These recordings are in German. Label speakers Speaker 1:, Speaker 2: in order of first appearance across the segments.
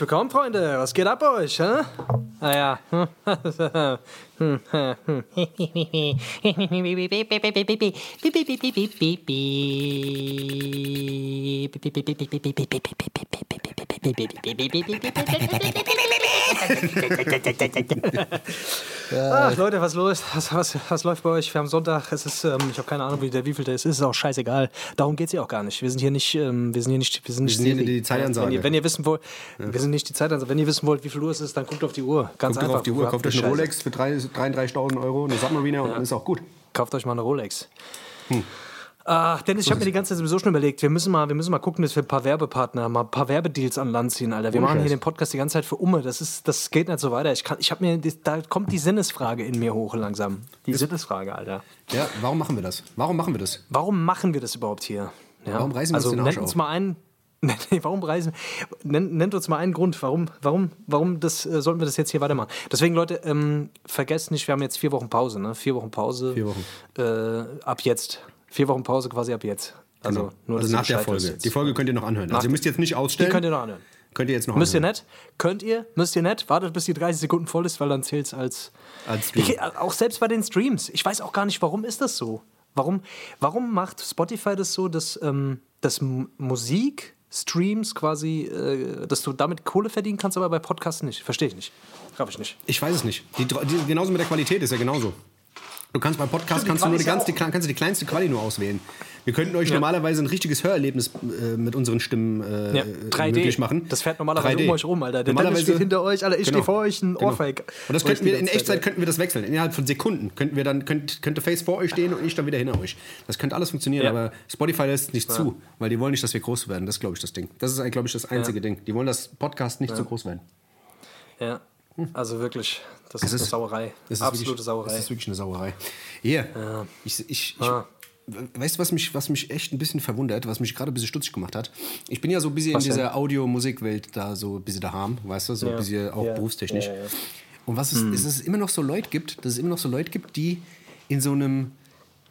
Speaker 1: Willkommen, Freunde. Was geht ab bei euch? Hä? Ah ja. Ach, Leute, was los? Was, was, was läuft bei euch? Wir haben Sonntag. Es ist, ähm, ich habe keine Ahnung, wie der wievielte es ist. Ist auch scheißegal. Darum geht es ja auch gar nicht. Wir sind hier nicht, ähm, wir sind hier nicht, wir sind nicht.
Speaker 2: sind hier die Zeitansage.
Speaker 1: Wenn ihr, wenn ihr wissen wollt, wir sind nicht die Zeitansage. Wenn ihr wissen wollt, wie viel Uhr es ist, dann guckt auf die Uhr. Ganz
Speaker 2: Guckt
Speaker 1: einfach.
Speaker 2: auf die Uhr, kauft euch eine. Rolex für drei- 33.000 Euro, eine Submariner und dann ist auch gut.
Speaker 1: Kauft euch mal eine Rolex. Ach, Dennis, ich habe mir die ganze Zeit sowieso schon überlegt, wir müssen mal, wir müssen mal gucken, dass wir ein paar Werbepartner, mal ein paar Werbedeals an Land ziehen, Alter. Wir
Speaker 2: Ohne
Speaker 1: machen hier
Speaker 2: Scheiß.
Speaker 1: den Podcast die ganze Zeit für Umme. Das ist, das geht nicht so weiter. Ich kann, ich habe mir, da kommt die Sinnesfrage in mir hoch langsam. Die Sinnesfrage, Alter.
Speaker 2: Ja, warum machen wir das? Warum machen wir das?
Speaker 1: Warum machen wir das überhaupt hier? Ja?
Speaker 2: Warum reißen wir
Speaker 1: also,
Speaker 2: uns den Arsch
Speaker 1: nennt uns mal einen. Nee, warum reisen? Nennt, nennt uns mal einen Grund, warum, warum, warum das, äh, sollten wir das jetzt hier weitermachen? Deswegen, Leute, ähm, vergesst nicht, wir haben jetzt vier Wochen Pause, ne? Vier Wochen Pause.
Speaker 2: Vier Wochen.
Speaker 1: Äh, ab jetzt. Vier Wochen Pause quasi ab jetzt. Also,
Speaker 2: Genau.
Speaker 1: nur
Speaker 2: also
Speaker 1: ihr
Speaker 2: nach der Folge. Die Folge könnt ihr noch anhören. Also ihr müsst jetzt nicht
Speaker 1: Die
Speaker 2: ausstellen.
Speaker 1: könnt ihr noch anhören.
Speaker 2: Könnt ihr jetzt noch
Speaker 1: Müsst ihr
Speaker 2: anhören.
Speaker 1: nicht? Könnt ihr? Müsst ihr nicht? Wartet, bis die 30 Sekunden voll ist, weil dann zählt es als.
Speaker 2: Als Stream.
Speaker 1: Ich, auch selbst bei den Streams. Ich weiß auch gar nicht, warum ist das so? Warum, warum macht Spotify das so, dass, ähm, dass Musik. Streams quasi, äh, dass du damit Kohle verdienen kannst, aber bei Podcasts nicht. Verstehe ich nicht. Raff ich nicht.
Speaker 2: Ich weiß es nicht. Die, die, genauso mit der Qualität ist ja genauso. Du kannst beim Podcast kannst du nur die,
Speaker 1: ja
Speaker 2: ganz, die, kannst du die kleinste Quali nur auswählen. Wir könnten euch normalerweise ein richtiges Hörerlebnis äh, mit unseren Stimmen äh,
Speaker 1: Ja,
Speaker 2: äh,
Speaker 1: 3D.
Speaker 2: möglich machen.
Speaker 1: Das fährt normalerweise
Speaker 2: 3D.
Speaker 1: um euch rum, Alter. Der
Speaker 2: Normalerweise
Speaker 1: steht hinter euch, Alter. Ich
Speaker 2: Genau.
Speaker 1: stehe vor euch, ein
Speaker 2: Genau.
Speaker 1: Ohrfeig.
Speaker 2: Und das könnten wir in
Speaker 1: ganze Zeit,
Speaker 2: Echtzeit könnten wir das wechseln. Innerhalb von Sekunden könnten wir dann könnt, könnte Face vor euch stehen und ich dann wieder hinter euch. Das könnte alles funktionieren,
Speaker 1: Ja.
Speaker 2: aber Spotify lässt nicht zu, weil die wollen nicht, dass wir groß werden. Das ist, glaube ich, das Ding. Das ist, glaube ich, das einzige Ding. Die wollen, dass Podcast nicht so groß werden.
Speaker 1: Ja, also wirklich, das ist,
Speaker 2: ist-
Speaker 1: eine Sauerei.
Speaker 2: Das ist
Speaker 1: Absolute
Speaker 2: wirklich,
Speaker 1: Sauerei.
Speaker 2: Das ist wirklich eine Sauerei. Hier, ich, ich, ich,
Speaker 1: Ah.
Speaker 2: weißt du, was mich, was mich echt ein bisschen verwundert, was mich gerade ein bisschen stutzig gemacht hat? Ich bin ja so ein bisschen
Speaker 1: Was
Speaker 2: in
Speaker 1: denn?
Speaker 2: dieser Audio-Musikwelt da so ein bisschen daheim, weißt du, so ein
Speaker 1: Ja.
Speaker 2: bisschen auch
Speaker 1: Ja.
Speaker 2: berufstechnisch.
Speaker 1: Ja, ja, ja.
Speaker 2: Und was es, ist, dass es immer noch so Leute gibt, dass es immer noch so Leute gibt, die in so einem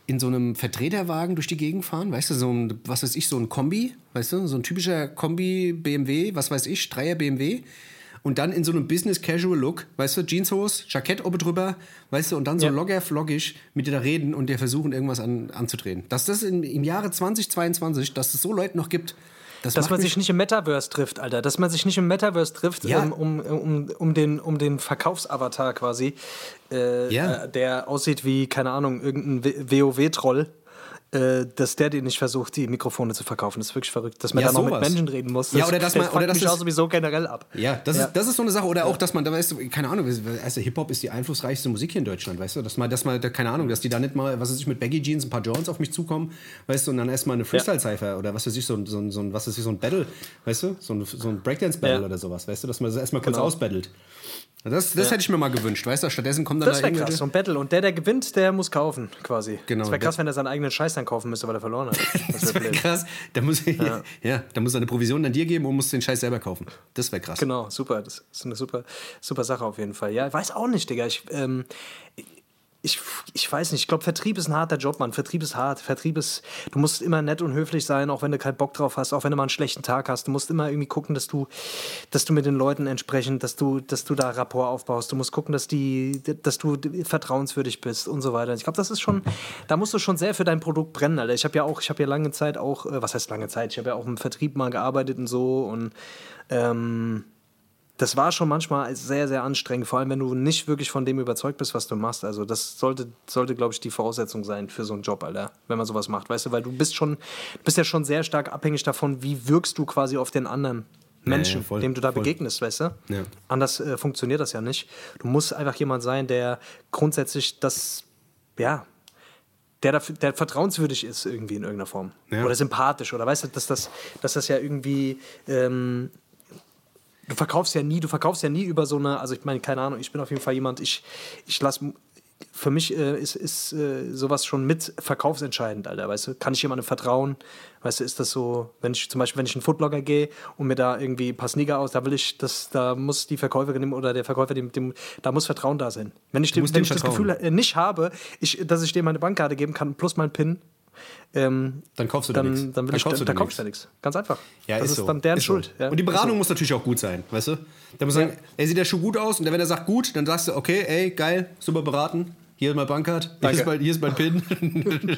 Speaker 2: in so einem Vertreterwagen durch die Gegend fahren, weißt du, so ein, was weiß ich, so ein Kombi, weißt du, so ein typischer Kombi BMW, was weiß ich, Dreier BMW und dann in so einem Business Casual Look, weißt du, Jeanshose, Jackett oben drüber, weißt du, und dann so
Speaker 1: Ja.
Speaker 2: locker floggisch mit dir da reden und dir versuchen, irgendwas an, anzudrehen. Dass das in, im Jahre 2022, dass es so Leute noch gibt, das
Speaker 1: Dass man sich nicht im Metaverse trifft, Alter. Dass man sich nicht im Metaverse trifft,
Speaker 2: Ja.
Speaker 1: ähm, um, um, um, den, um den Verkaufsavatar quasi, äh,
Speaker 2: Ja.
Speaker 1: äh, der aussieht wie, keine Ahnung, irgendein WoW-Troll. Äh, dass der dir nicht versucht, die Mikrofone zu verkaufen. Das ist wirklich verrückt. Dass man
Speaker 2: Ja,
Speaker 1: da noch mit
Speaker 2: sowas.
Speaker 1: Menschen reden muss.
Speaker 2: Ja, oder dass man-
Speaker 1: das
Speaker 2: oder dass
Speaker 1: mich
Speaker 2: es-
Speaker 1: auch sowieso generell ab.
Speaker 2: Ja, das,
Speaker 1: Ja.
Speaker 2: Ist, das ist so eine Sache. Oder auch, dass man, da weißt du, keine Ahnung, also Hip-Hop ist die einflussreichste Musik hier in Deutschland, weißt du? Dass man, dass man, keine Ahnung, dass die da nicht mal, was weiß ich, mit Baggy Jeans ein paar Joints auf mich zukommen, weißt du, und dann erstmal eine Freestyle-Cypher oder was weiß ich, so ein, so ein, so ein, was weiß ich, so ein Battle, weißt du? So ein, so ein Breakdance-Battle
Speaker 1: Ja.
Speaker 2: oder sowas, weißt du? Dass man das erstmal kurz
Speaker 1: Genau.
Speaker 2: ausbattelt. Das, das hätte ich mir mal gewünscht, weißt du? Stattdessen kommen dann
Speaker 1: Das
Speaker 2: da
Speaker 1: wäre krass, so ein Battle. Und der, der gewinnt, der muss kaufen, quasi.
Speaker 2: Genau,
Speaker 1: Das wäre krass, wenn er seinen eigenen Scheiß dann kaufen müsste, weil er verloren hat. Das
Speaker 2: Das
Speaker 1: wäre blöd.
Speaker 2: krass. Da muss, ja. da muss er eine Provision dann dir geben und muss den Scheiß selber kaufen. Das wäre krass.
Speaker 1: Genau, super. Das ist eine super, super Sache auf jeden Fall. Ja, ich weiß auch nicht, Digga. Ich, ähm, ich, ich weiß nicht. Ich glaube, Vertrieb ist ein harter Job, Mann. Vertrieb ist hart. Vertrieb ist, du musst immer nett und höflich sein, auch wenn du keinen Bock drauf hast, auch wenn du mal einen schlechten Tag hast. Du musst immer irgendwie gucken, dass du, dass du mit den Leuten entsprechend, dass du, dass du da Rapport aufbaust. Du musst gucken, dass die, dass du vertrauenswürdig bist und so weiter. Ich glaube, das ist schon, da musst du schon sehr für dein Produkt brennen, Alter. Ich habe ja auch, ich habe ja lange Zeit auch, äh, was heißt lange Zeit? Ich habe ja auch im Vertrieb mal gearbeitet und so und ähm, das war schon manchmal sehr, sehr anstrengend, vor allem wenn du nicht wirklich von dem überzeugt bist, was du machst. Also das sollte, sollte glaube ich, die Voraussetzung sein für so einen Job, Alter, wenn man sowas macht, weißt du, weil du bist schon, bist ja schon sehr stark abhängig davon, wie wirkst du quasi auf den anderen Menschen,
Speaker 2: ja, voll,
Speaker 1: dem du da
Speaker 2: voll.
Speaker 1: begegnest, weißt du?
Speaker 2: Ja.
Speaker 1: Anders äh, funktioniert das ja nicht. Du musst einfach jemand sein, der grundsätzlich das, ja, der, dafür, der vertrauenswürdig ist irgendwie in irgendeiner Form.
Speaker 2: Ja.
Speaker 1: Oder sympathisch. Oder weißt du, dass das, dass das ja irgendwie. Ähm, du verkaufst ja nie, du verkaufst ja nie über so eine, also ich meine, keine Ahnung, ich bin auf jeden Fall jemand, ich, ich lasse. Für mich äh, ist, ist äh, sowas schon mit verkaufsentscheidend, Alter, weißt du? Kann ich jemandem vertrauen? Weißt du, ist das so, wenn ich zum Beispiel, wenn ich in einen Foodblogger gehe und mir da irgendwie ein paar Sneaker aus, da will ich, das, da muss die Verkäuferin oder der Verkäufer, dem, dem, da muss Vertrauen da sein. Wenn ich, dem, wenn
Speaker 2: dem
Speaker 1: ich das. Gefühl äh, nicht habe, ich, dass ich dir meine Bankkarte geben kann, plus mein PIN, ähm,
Speaker 2: Dann kaufst du da
Speaker 1: dann,
Speaker 2: nichts.
Speaker 1: dann,
Speaker 2: Dann
Speaker 1: will ich,
Speaker 2: kaufst
Speaker 1: da,
Speaker 2: du da
Speaker 1: da kauf
Speaker 2: nichts.
Speaker 1: ich da nichts. Ganz einfach.
Speaker 2: Ja,
Speaker 1: das
Speaker 2: ist, so.
Speaker 1: dann deren
Speaker 2: Ist so.
Speaker 1: Schuld. Ja,
Speaker 2: und die Beratung
Speaker 1: so.
Speaker 2: muss natürlich auch gut sein, weißt du? Da muss sagen, ey, sieht der Schuh gut aus? Und wenn er sagt gut, dann sagst du, okay, ey, geil, super beraten. Hier ist mein Bankcard, hier ist mein, hier ist mein PIN.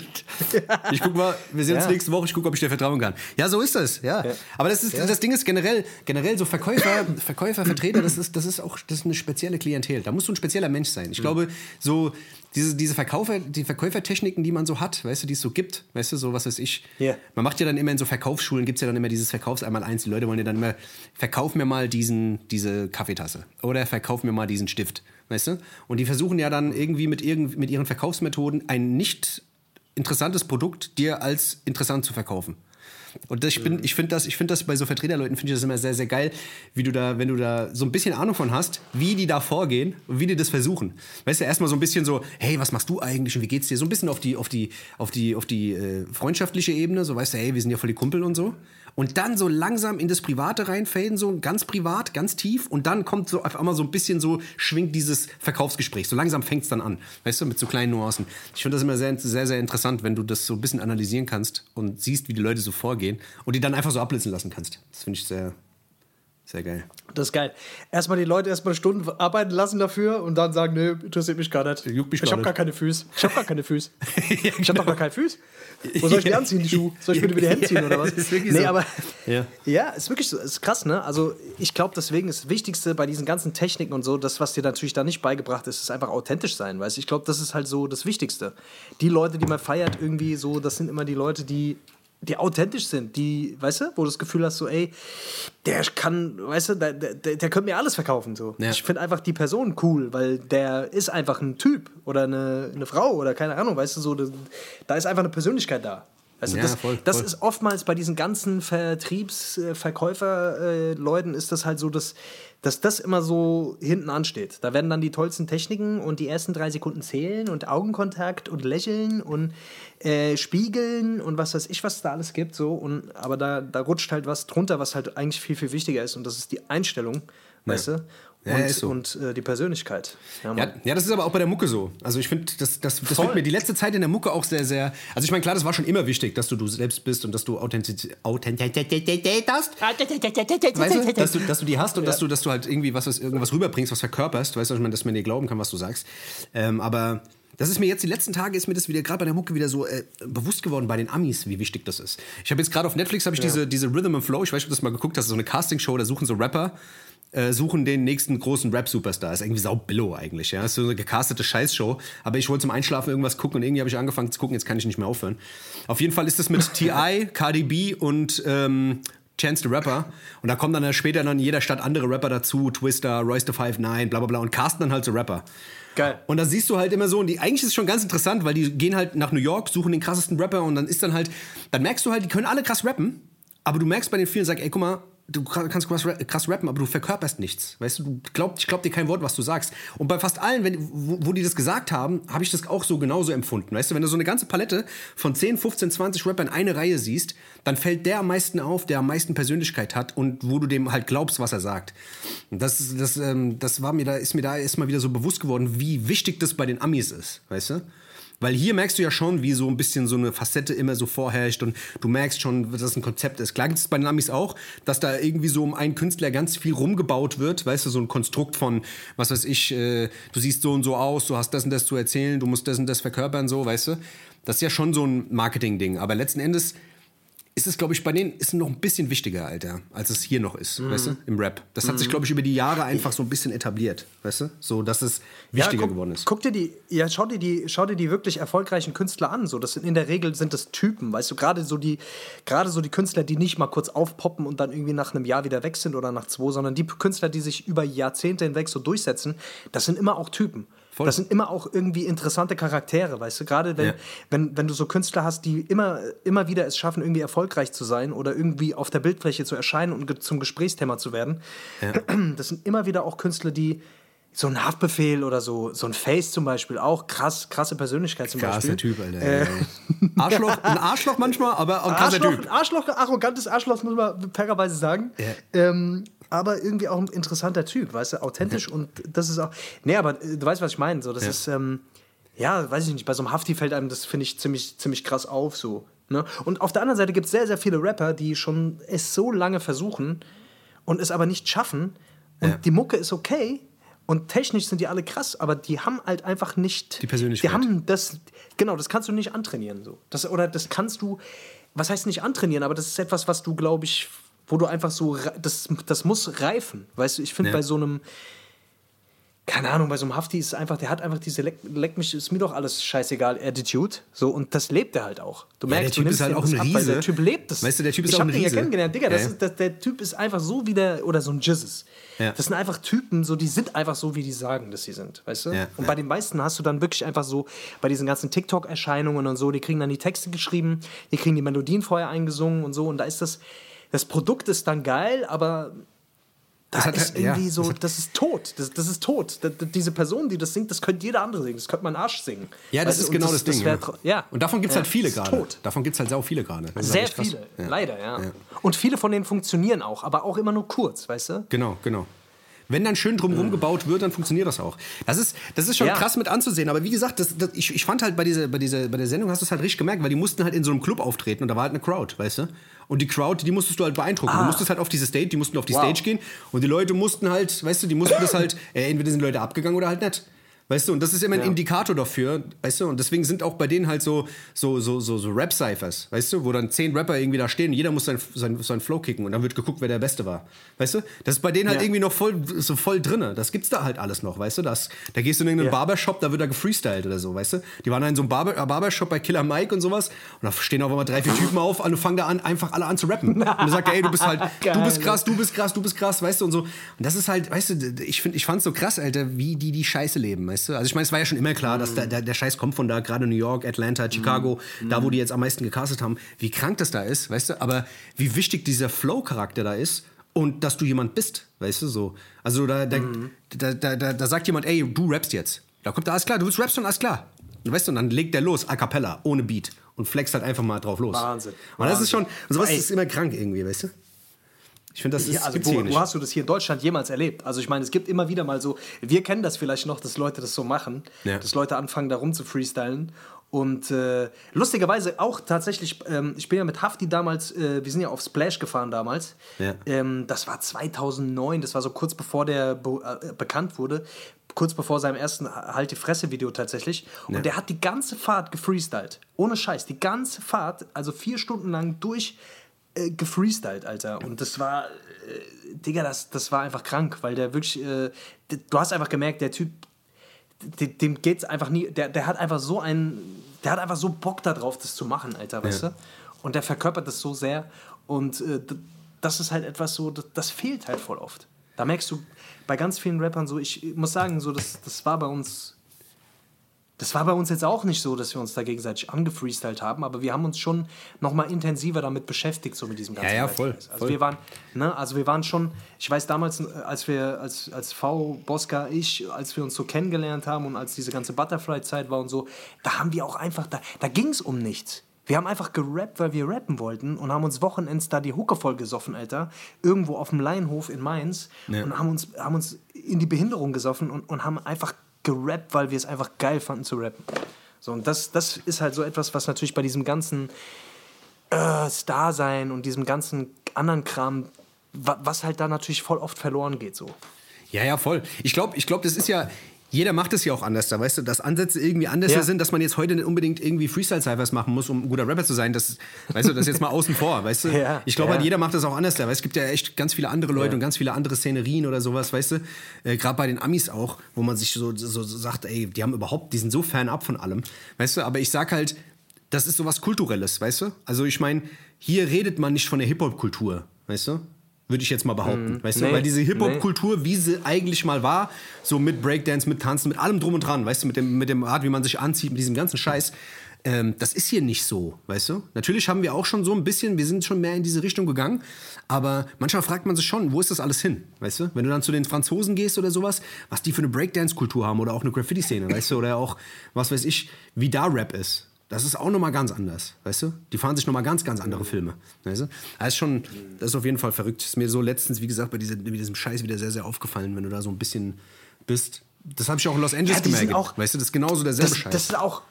Speaker 2: ich guck mal, wir sehen uns
Speaker 1: Ja.
Speaker 2: nächste Woche, ich gucke, ob ich dir vertrauen kann. Ja, so ist das, ja. Aber das, ist, das Ding ist generell, generell so Verkäufer, Verkäufer, Vertreter, das ist, das ist auch das ist eine spezielle Klientel. Da musst du ein spezieller Mensch sein.
Speaker 1: Mhm.
Speaker 2: Ich glaube, so diese, diese Verkäufer, die Verkäufertechniken, die man so hat, weißt du, die es so gibt, weißt du, so was weiß ich.
Speaker 1: Ja.
Speaker 2: Man macht ja dann immer in so Verkaufsschulen, gibt es ja dann immer dieses Verkaufs einmal eins. Die Leute wollen ja dann immer, verkauf mir mal diesen, diese Kaffeetasse oder verkauf mir mal diesen Stift, weißt du? Und die versuchen ja dann irgendwie mit, irgend, mit ihren Verkaufsmethoden ein nicht interessantes Produkt dir als interessant zu verkaufen. Und das, ich, bin, ich finde das, ich finde das bei so Vertreterleuten finde ich das immer sehr, sehr geil, wie du da, wenn du da so ein bisschen Ahnung von hast, wie die da vorgehen und wie die das versuchen. Weißt du, erstmal so ein bisschen so, hey, was machst du eigentlich und wie geht's dir? So ein bisschen auf die, auf die, auf die, auf die äh, freundschaftliche Ebene, so weißt du, hey, wir sind ja voll die Kumpel und so. Und dann so langsam in das Private reinfaden, so ganz privat, ganz tief. Und dann kommt so auf einmal so ein bisschen so, schwingt dieses Verkaufsgespräch. So langsam fängt es dann an, weißt du, mit so kleinen Nuancen. Ich finde das immer sehr, sehr, sehr interessant, wenn du das so ein bisschen analysieren kannst und siehst, wie die Leute so vorgehen und die dann einfach so abblitzen lassen kannst. Das finde ich sehr, sehr geil.
Speaker 1: Das ist geil. Erstmal die Leute erstmal Stunden arbeiten lassen dafür und dann sagen, nö, interessiert mich gar nicht.
Speaker 2: Juckt mich
Speaker 1: ich habe gar keine Füße. Ich habe gar keine Füße.
Speaker 2: Ja,
Speaker 1: Ich habe doch gar keine Füße. Wo soll ich die anziehen, die Schuhe? Soll ich mir über die Hände ziehen oder was? Nee,
Speaker 2: so.
Speaker 1: aber
Speaker 2: Ja.
Speaker 1: ja, ist wirklich so. Ist krass, ne? Also ich glaube, deswegen ist das Wichtigste bei diesen ganzen Techniken und so, das, was dir natürlich da nicht beigebracht ist, ist einfach authentisch sein, weißt du? Ich glaube, das ist halt so das Wichtigste. Die Leute, die man feiert, irgendwie so, das sind immer die Leute, die die authentisch sind, die, weißt du, wo du das Gefühl hast, so, ey, der kann, weißt du, der, der, der könnte mir alles verkaufen, so.
Speaker 2: Ja.
Speaker 1: Ich finde einfach die Person cool, weil der ist einfach ein Typ oder eine, eine Frau oder keine Ahnung, weißt du, so, da ist einfach eine Persönlichkeit da. Du,
Speaker 2: Ja,
Speaker 1: das,
Speaker 2: voll,
Speaker 1: das
Speaker 2: voll.
Speaker 1: ist oftmals bei diesen ganzen Vertriebs-, äh, Verkäufer-Leuten ist das halt so, dass, dass das immer so hinten ansteht. Da werden dann die tollsten Techniken und die ersten drei Sekunden zählen und Augenkontakt und Lächeln und äh, Spiegeln und was weiß ich, was es da alles gibt. So. Und, aber da, da rutscht halt was drunter, was halt eigentlich viel, viel wichtiger ist und das ist die Einstellung, weißt du?
Speaker 2: Ja,
Speaker 1: Und,
Speaker 2: so.
Speaker 1: und äh, die Persönlichkeit. Ja,
Speaker 2: Ja, ja, das ist aber auch bei der Mucke so. Also ich finde, das, das, das
Speaker 1: Voll.
Speaker 2: wird mir die letzte Zeit in der Mucke auch sehr, sehr. Also ich meine, klar, das war schon immer wichtig, dass du du selbst bist und dass du Authentizität hast. Weißt du, dass du, dass du die hast und dass du, dass du halt irgendwie was, was irgendwas rüberbringst, was verkörperst, weißt du, ich meine, dass man dir glauben kann, was du sagst. Ähm, aber das ist mir jetzt die letzten Tage ist mir das wieder gerade bei der Mucke wieder so äh, bewusst geworden bei den Amis, wie wichtig das ist. Ich habe jetzt gerade auf Netflix habe ich diese diese Rhythm and Flow, ich weiß nicht, ob du das mal geguckt hast, so eine Castingshow, da suchen so Rapper äh, suchen den nächsten großen Rap-Superstar. Ist irgendwie sau billo eigentlich, ja. Ist so eine gecastete Scheißshow. Aber ich wollte zum Einschlafen irgendwas gucken und irgendwie habe ich angefangen zu gucken, jetzt kann ich nicht mehr aufhören. Auf jeden Fall ist es mit T.I., Cardi B und ähm, Chance the Rapper. Und da kommen dann später dann in jeder Stadt andere Rapper dazu, Twister, Royce the 5'9, bla bla bla, und casten dann halt so Rapper.
Speaker 1: Geil.
Speaker 2: Und da siehst du halt immer so, und die, eigentlich ist es schon ganz interessant, weil die gehen halt nach New York, suchen den krassesten Rapper und dann ist dann halt, dann merkst du halt, die können alle krass rappen, aber du merkst bei den vielen, sag, ey, guck mal, du kannst krass, ra- krass rappen, aber du verkörperst nichts. Weißt du, du glaub, ich glaub dir kein Wort, was du sagst. Und bei fast allen, wenn, wo, wo die das gesagt haben, habe ich das auch so genauso empfunden. Weißt du, wenn du so eine ganze Palette von 10, 15, 20 Rappern in eine Reihe siehst, dann fällt der am meisten auf, der am meisten Persönlichkeit hat und wo du dem halt glaubst, was er sagt. Das, das, ähm, das war mir da, ist mir da erstmal wieder so bewusst geworden, wie wichtig das bei den Amis ist, weißt du? Weil hier merkst du ja schon, wie so ein bisschen so eine Facette immer so vorherrscht und du merkst schon, dass es ein Konzept ist. Klar gibt es bei den Amis auch, dass da irgendwie so um einen Künstler ganz viel rumgebaut wird, weißt du, so ein Konstrukt von, was weiß ich, äh, du siehst so und so aus, du hast das und das zu erzählen, du musst das und das verkörpern, so, weißt du. Das ist ja schon so ein Marketing-Ding. Aber letzten Endes ist es, glaube ich, bei denen ist es noch ein bisschen wichtiger, Alter, als es hier noch ist, weißt du, im Rap. Das hat sich, glaube ich, über die Jahre einfach so ein bisschen etabliert, weißt du, so, dass es wichtiger
Speaker 1: guck,
Speaker 2: geworden ist.
Speaker 1: Guck dir die, ja, schau dir die, schau dir die wirklich erfolgreichen Künstler an. So, das sind in der Regel sind das Typen, weißt du, gerade so die, gerade so die Künstler, die nicht mal kurz aufpoppen und dann irgendwie nach einem Jahr wieder weg sind oder nach zwei, sondern die Künstler, die sich über Jahrzehnte hinweg so durchsetzen, das sind immer auch Typen.
Speaker 2: Voll.
Speaker 1: Das sind immer auch irgendwie interessante Charaktere, weißt du? Gerade wenn,
Speaker 2: Ja.
Speaker 1: wenn, wenn du so Künstler hast, die immer, immer wieder es schaffen, irgendwie erfolgreich zu sein oder irgendwie auf der Bildfläche zu erscheinen und ge zum Gesprächsthema zu werden. Das sind immer wieder auch Künstler, die so ein Haftbefehl oder so, so ein Face zum Beispiel, auch krass, krasse Persönlichkeit zum
Speaker 2: Krasser
Speaker 1: Beispiel.
Speaker 2: Typ, Alter.
Speaker 1: Äh,
Speaker 2: Arschloch, ein Arschloch manchmal, aber auch ein krasser
Speaker 1: Arschloch,
Speaker 2: Typ.
Speaker 1: ein Arschloch, arrogantes Arschloch, muss man fairerweise sagen. Ähm, aber irgendwie auch ein interessanter Typ, weißt du, authentisch und das ist auch. Nee, aber äh, du weißt, was ich meine. So, das ist. Ähm, ja, weiß ich nicht, bei so einem Hafti fällt einem das, finde ich, ziemlich, ziemlich krass auf so. Ne? Und auf der anderen Seite gibt es sehr, sehr viele Rapper, die schon es so lange versuchen und es aber nicht schaffen. Und
Speaker 2: Ja.
Speaker 1: die Mucke ist okay. Und technisch sind die alle krass, aber die haben halt einfach nicht.
Speaker 2: Die Persönlichkeit.
Speaker 1: Die haben das. Genau, das kannst du nicht antrainieren. So. Das, oder das kannst du. Was heißt nicht antrainieren, aber das ist etwas, was du, glaube ich, wo du einfach so. Das, das muss reifen. Weißt du, ich finde
Speaker 2: Ja.
Speaker 1: bei so einem keine Ahnung, bei so einem Hafti ist es einfach, der hat einfach diese Leck, Leck mich, ist mir doch alles scheißegal, Attitude. So, und das lebt er halt auch. Du
Speaker 2: der
Speaker 1: merkst,
Speaker 2: Typ
Speaker 1: du
Speaker 2: ist
Speaker 1: nimmst
Speaker 2: halt auch
Speaker 1: das
Speaker 2: ein
Speaker 1: ab,
Speaker 2: Riese.
Speaker 1: der Typ lebt es.
Speaker 2: Weißt du, der Typ ist
Speaker 1: ich
Speaker 2: auch
Speaker 1: hab
Speaker 2: ein
Speaker 1: den ja
Speaker 2: Riese.
Speaker 1: kennengelernt, Digga, das
Speaker 2: Ja, ja.
Speaker 1: ist, das, der Typ ist einfach so wie der, oder so ein Jizzes.
Speaker 2: Ja.
Speaker 1: Das sind einfach Typen, so, die sind einfach so, wie die sagen, dass sie sind, weißt du?
Speaker 2: Ja,
Speaker 1: Und
Speaker 2: ja.
Speaker 1: bei den meisten hast du dann wirklich einfach so, bei diesen ganzen TikTok-Erscheinungen und so, die kriegen dann die Texte geschrieben, die kriegen die Melodien vorher eingesungen und so, und da ist das, das Produkt ist dann geil, aber da
Speaker 2: Das hat
Speaker 1: ist
Speaker 2: halt- ja,
Speaker 1: irgendwie
Speaker 2: das
Speaker 1: so, das ist tot. Das, das ist tot. Da- da- diese Person, die das singt, das könnte jeder andere singen. Das könnte man Arsch singen.
Speaker 2: Ja, das
Speaker 1: Weißt
Speaker 2: ist genau das, Ding.
Speaker 1: wär
Speaker 2: ja.
Speaker 1: ja.
Speaker 2: Und davon gibt es
Speaker 1: Ja,
Speaker 2: halt viele gerade. Davon gibt es halt sau viele gerade. Das
Speaker 1: Sehr viele,
Speaker 2: Ja.
Speaker 1: leider, ja.
Speaker 2: Ja.
Speaker 1: Und viele von denen funktionieren auch, aber auch immer nur kurz, weißt du?
Speaker 2: Genau, genau. Wenn dann schön drumherum gebaut wird, dann funktioniert das auch. Das ist, das ist schon
Speaker 1: Ja.
Speaker 2: krass mit anzusehen. Aber wie gesagt, das, das, ich, ich fand halt bei dieser, bei, dieser, bei der Sendung hast du es halt richtig gemerkt, weil die mussten halt in so einem Club auftreten und da war halt eine Crowd, weißt du? Und die Crowd, die musstest du halt beeindrucken. Du musstest halt auf diese Stage, die mussten auf die
Speaker 1: Wow.
Speaker 2: Stage gehen und die Leute mussten halt, weißt du, die mussten das halt, äh, entweder sind Leute abgegangen oder halt nicht. Weißt du, und das ist immer ein
Speaker 1: Ja.
Speaker 2: Indikator dafür, weißt du, und deswegen sind auch bei denen halt so, so, so, so, so Rap-Cyphers, weißt du, wo dann zehn Rapper irgendwie da stehen und jeder muss sein, sein, sein Flow kicken und dann wird geguckt, wer der Beste war. Weißt du? Das ist bei denen halt
Speaker 1: Ja.
Speaker 2: irgendwie noch voll, so voll drinne. Das gibt's da halt alles noch, weißt du? Das, da gehst du in irgendeinen
Speaker 1: Ja.
Speaker 2: Barbershop, da wird da gefreestylt oder so, weißt du? Die waren da in so einem Barber, äh, Barbershop bei Killer Mike und sowas und da stehen auf einmal drei, vier Typen auf und fangen da an, einfach alle an zu rappen. Und du sagst, ey, du bist halt, du bist krass, du bist krass, du bist krass, weißt du, und so. Und das ist halt, weißt du, ich, find, ich fand's so krass, Alter, wie die die Scheiße leben, weißt du? Also ich meine, es war ja schon immer klar, dass der, der, der Scheiß kommt von da, gerade New York, Atlanta, Chicago, da, wo die jetzt am meisten gecastet haben, wie krank das da ist, weißt du? Aber wie wichtig dieser Flow-Charakter da ist und dass du jemand bist, weißt du, so. Also da, da, da, da, da, da sagt jemand, ey, du rappst jetzt. Da kommt da, alles klar, du willst rappst alles klar. Und weißt du, und dann legt der los, a cappella, ohne Beat und flext halt einfach mal drauf los.
Speaker 1: Wahnsinn.
Speaker 2: Und das ist schon, und sowas
Speaker 1: Ey.
Speaker 2: ist immer krank irgendwie, weißt du? Ich finde, das ist,
Speaker 1: Ja, also wo, wo hast du das hier in Deutschland jemals erlebt? Also ich meine, es gibt immer wieder mal so, wir kennen das vielleicht noch, dass Leute das so machen,
Speaker 2: Ja.
Speaker 1: dass Leute anfangen, da rum zu freestylen. Und äh, lustigerweise auch tatsächlich, ähm, ich bin ja mit Hafti damals, äh, wir sind ja auf Splash gefahren damals.
Speaker 2: Ja.
Speaker 1: Ähm, das war 2009, das war so kurz bevor der be äh, bekannt wurde, kurz bevor seinem ersten Halt die Fresse-Video tatsächlich. Und
Speaker 2: Ja.
Speaker 1: der hat die ganze Fahrt gefreestylt. Ohne Scheiß, die ganze Fahrt, also vier Stunden lang durch äh, gefreestylt, Alter. Und das war, äh, Digga, das, das war einfach krank, weil der wirklich, äh, du hast einfach gemerkt, der Typ, dem geht's einfach nie, der, der hat einfach so einen, der hat einfach so Bock darauf, das zu machen, Alter, weißt
Speaker 2: Ja.
Speaker 1: du? Und der verkörpert das so sehr und äh, das ist halt etwas so, das, das fehlt halt voll oft. Da merkst du bei ganz vielen Rappern so, ich muss sagen, so, das, das war bei uns das war bei uns jetzt auch nicht so, dass wir uns da gegenseitig angefreestylt haben, aber wir haben uns schon noch mal intensiver damit beschäftigt, so mit diesem ganzen
Speaker 2: Ja, ja, voll,
Speaker 1: Also
Speaker 2: voll.
Speaker 1: wir waren, ne, also wir waren schon, ich weiß damals, als wir, als, als V, Bosca, ich, als wir uns so kennengelernt haben und als diese ganze Butterfly-Zeit war und so, da haben wir auch einfach, da, da ging es um nichts. Wir haben einfach gerappt, weil wir rappen wollten und haben uns Wochenends da die Hucke voll gesoffen, Alter. Irgendwo auf dem Laienhof in Mainz
Speaker 2: Ja.
Speaker 1: und haben uns, haben uns in die Behinderung gesoffen und, und haben einfach gerappt, weil wir es einfach geil fanden zu rappen. So, und das, das ist halt so etwas, was natürlich bei diesem ganzen äh, Star-Sein und diesem ganzen anderen Kram, wa was halt da natürlich voll oft verloren geht. So.
Speaker 2: Ja, ja, voll. Ich glaube, ich glaub, das ist ja. Jeder macht es ja auch anders, da weißt du, dass Ansätze irgendwie anders
Speaker 1: Ja.
Speaker 2: sind, dass man jetzt heute nicht unbedingt irgendwie Freestyle-Cyphers machen muss, um ein guter Rapper zu sein. Das, weißt du, das ist jetzt mal außen vor, weißt du?
Speaker 1: Ja,
Speaker 2: ich glaube
Speaker 1: ja.
Speaker 2: halt, jeder macht das auch anders da, weil es gibt ja echt ganz viele andere Leute und ganz viele andere Szenerien oder sowas, weißt du? Äh, Gerade bei den Amis auch, wo man sich so, so, so sagt, ey, die haben überhaupt, die sind so fernab von allem, weißt du? Aber ich sag halt, das ist sowas Kulturelles, weißt du? Also ich meine, hier redet man nicht von der Hip-Hop-Kultur, weißt du? Würde ich jetzt mal behaupten, weißt du?
Speaker 1: Mhm. Nee,
Speaker 2: Weil diese Hip-Hop-Kultur, wie sie eigentlich mal war, so mit Breakdance, mit Tanzen, mit allem drum und dran, weißt du, mit dem, mit dem Art, wie man sich anzieht, mit diesem ganzen Scheiß, ähm, das ist hier nicht so, weißt du? Natürlich haben wir auch schon so ein bisschen, wir sind schon mehr in diese Richtung gegangen, aber manchmal fragt man sich schon, wo ist das alles hin, weißt du? Wenn du dann zu den Franzosen gehst oder sowas, was die für eine Breakdance-Kultur haben oder auch eine Graffiti-Szene, weißt du? Oder auch, was weiß ich, wie da Rap ist. Das ist auch nochmal ganz anders, weißt du? Die fahren sich nochmal ganz, ganz andere Filme, weißt du? Das ist schon, das ist auf jeden Fall verrückt. Ist mir so letztens, wie gesagt, bei, diesem Scheiß wieder sehr, sehr aufgefallen, wenn du da so ein bisschen bist. Das habe ich auch in Los Angeles
Speaker 1: Ja,
Speaker 2: gemerkt.
Speaker 1: auch-
Speaker 2: weißt du, das ist genauso derselbe
Speaker 1: Das,
Speaker 2: Scheiß.
Speaker 1: das ist auch,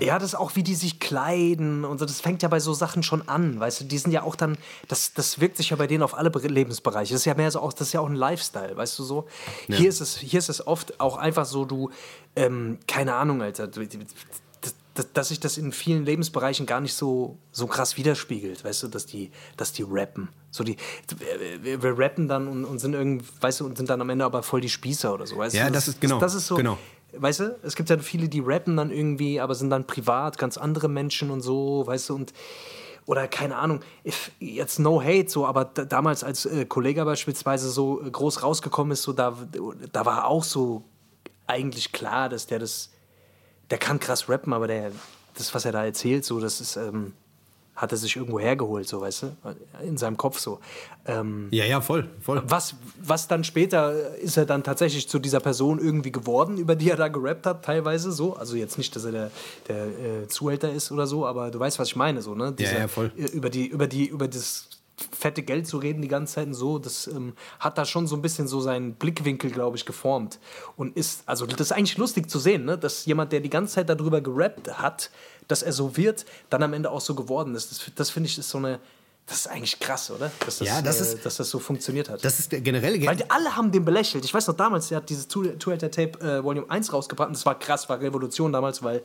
Speaker 1: ja, das ist auch, wie die sich kleiden und so. Das fängt ja bei so Sachen schon an, weißt du. Die sind ja auch dann, das, das wirkt sich ja bei denen auf alle Be- Lebensbereiche. Das ist ja mehr so auch, das ist ja auch ein Lifestyle, weißt du so. Hier ist es, hier ist es oft auch einfach so, du, ähm, keine Ahnung, Alter. Du, das, das, dass sich das in vielen Lebensbereichen gar nicht so, so krass widerspiegelt, weißt du, dass die, dass die rappen. So die, wir, wir rappen dann und, und sind irgendwie, weißt du, und sind dann am Ende aber voll die Spießer oder so, weißt
Speaker 2: Ja,
Speaker 1: du.
Speaker 2: das ist- genau,
Speaker 1: Das, ist so,
Speaker 2: genau.
Speaker 1: weißt du, es gibt ja viele, die rappen dann irgendwie, aber sind dann privat ganz andere Menschen und so, weißt du, und oder keine Ahnung, if, jetzt no hate, so, aber da, damals als äh, Kollege beispielsweise so äh, groß rausgekommen ist, so da, da war auch so eigentlich klar, dass der das, der kann krass rappen, aber der, das, was er da erzählt, so, das ist, ähm, hat er sich irgendwo hergeholt, so, weißt du, in seinem Kopf so. Ähm,
Speaker 2: ja, ja, voll, voll.
Speaker 1: was, was dann später ist er dann tatsächlich zu dieser Person irgendwie geworden, über die er da gerappt hat, teilweise so. Also jetzt nicht, dass er der, der äh, Zuhälter ist oder so, aber du weißt, was ich meine, so, ne? Diese,
Speaker 2: ja, voll.
Speaker 1: äh, Über die, über die, über das fette Geld zu reden die ganze Zeit und so, das ähm, hat da schon so ein bisschen so seinen Blickwinkel, glaube ich, geformt. Und ist, also das ist eigentlich lustig zu sehen, ne? dass jemand, der die ganze Zeit darüber gerappt hat, dass er so wird, dann am Ende auch so geworden ist. Das, das finde ich ist so eine, das ist eigentlich krass, oder? Dass das,
Speaker 2: Ja, das
Speaker 1: äh,
Speaker 2: ist-
Speaker 1: dass das so funktioniert hat.
Speaker 2: Das ist der generelle
Speaker 1: Weil die alle haben den belächelt. Ich weiß noch damals, der hat dieses Two-Hater Tape äh, Volume 1 rausgebracht und das war krass, war Revolution damals, weil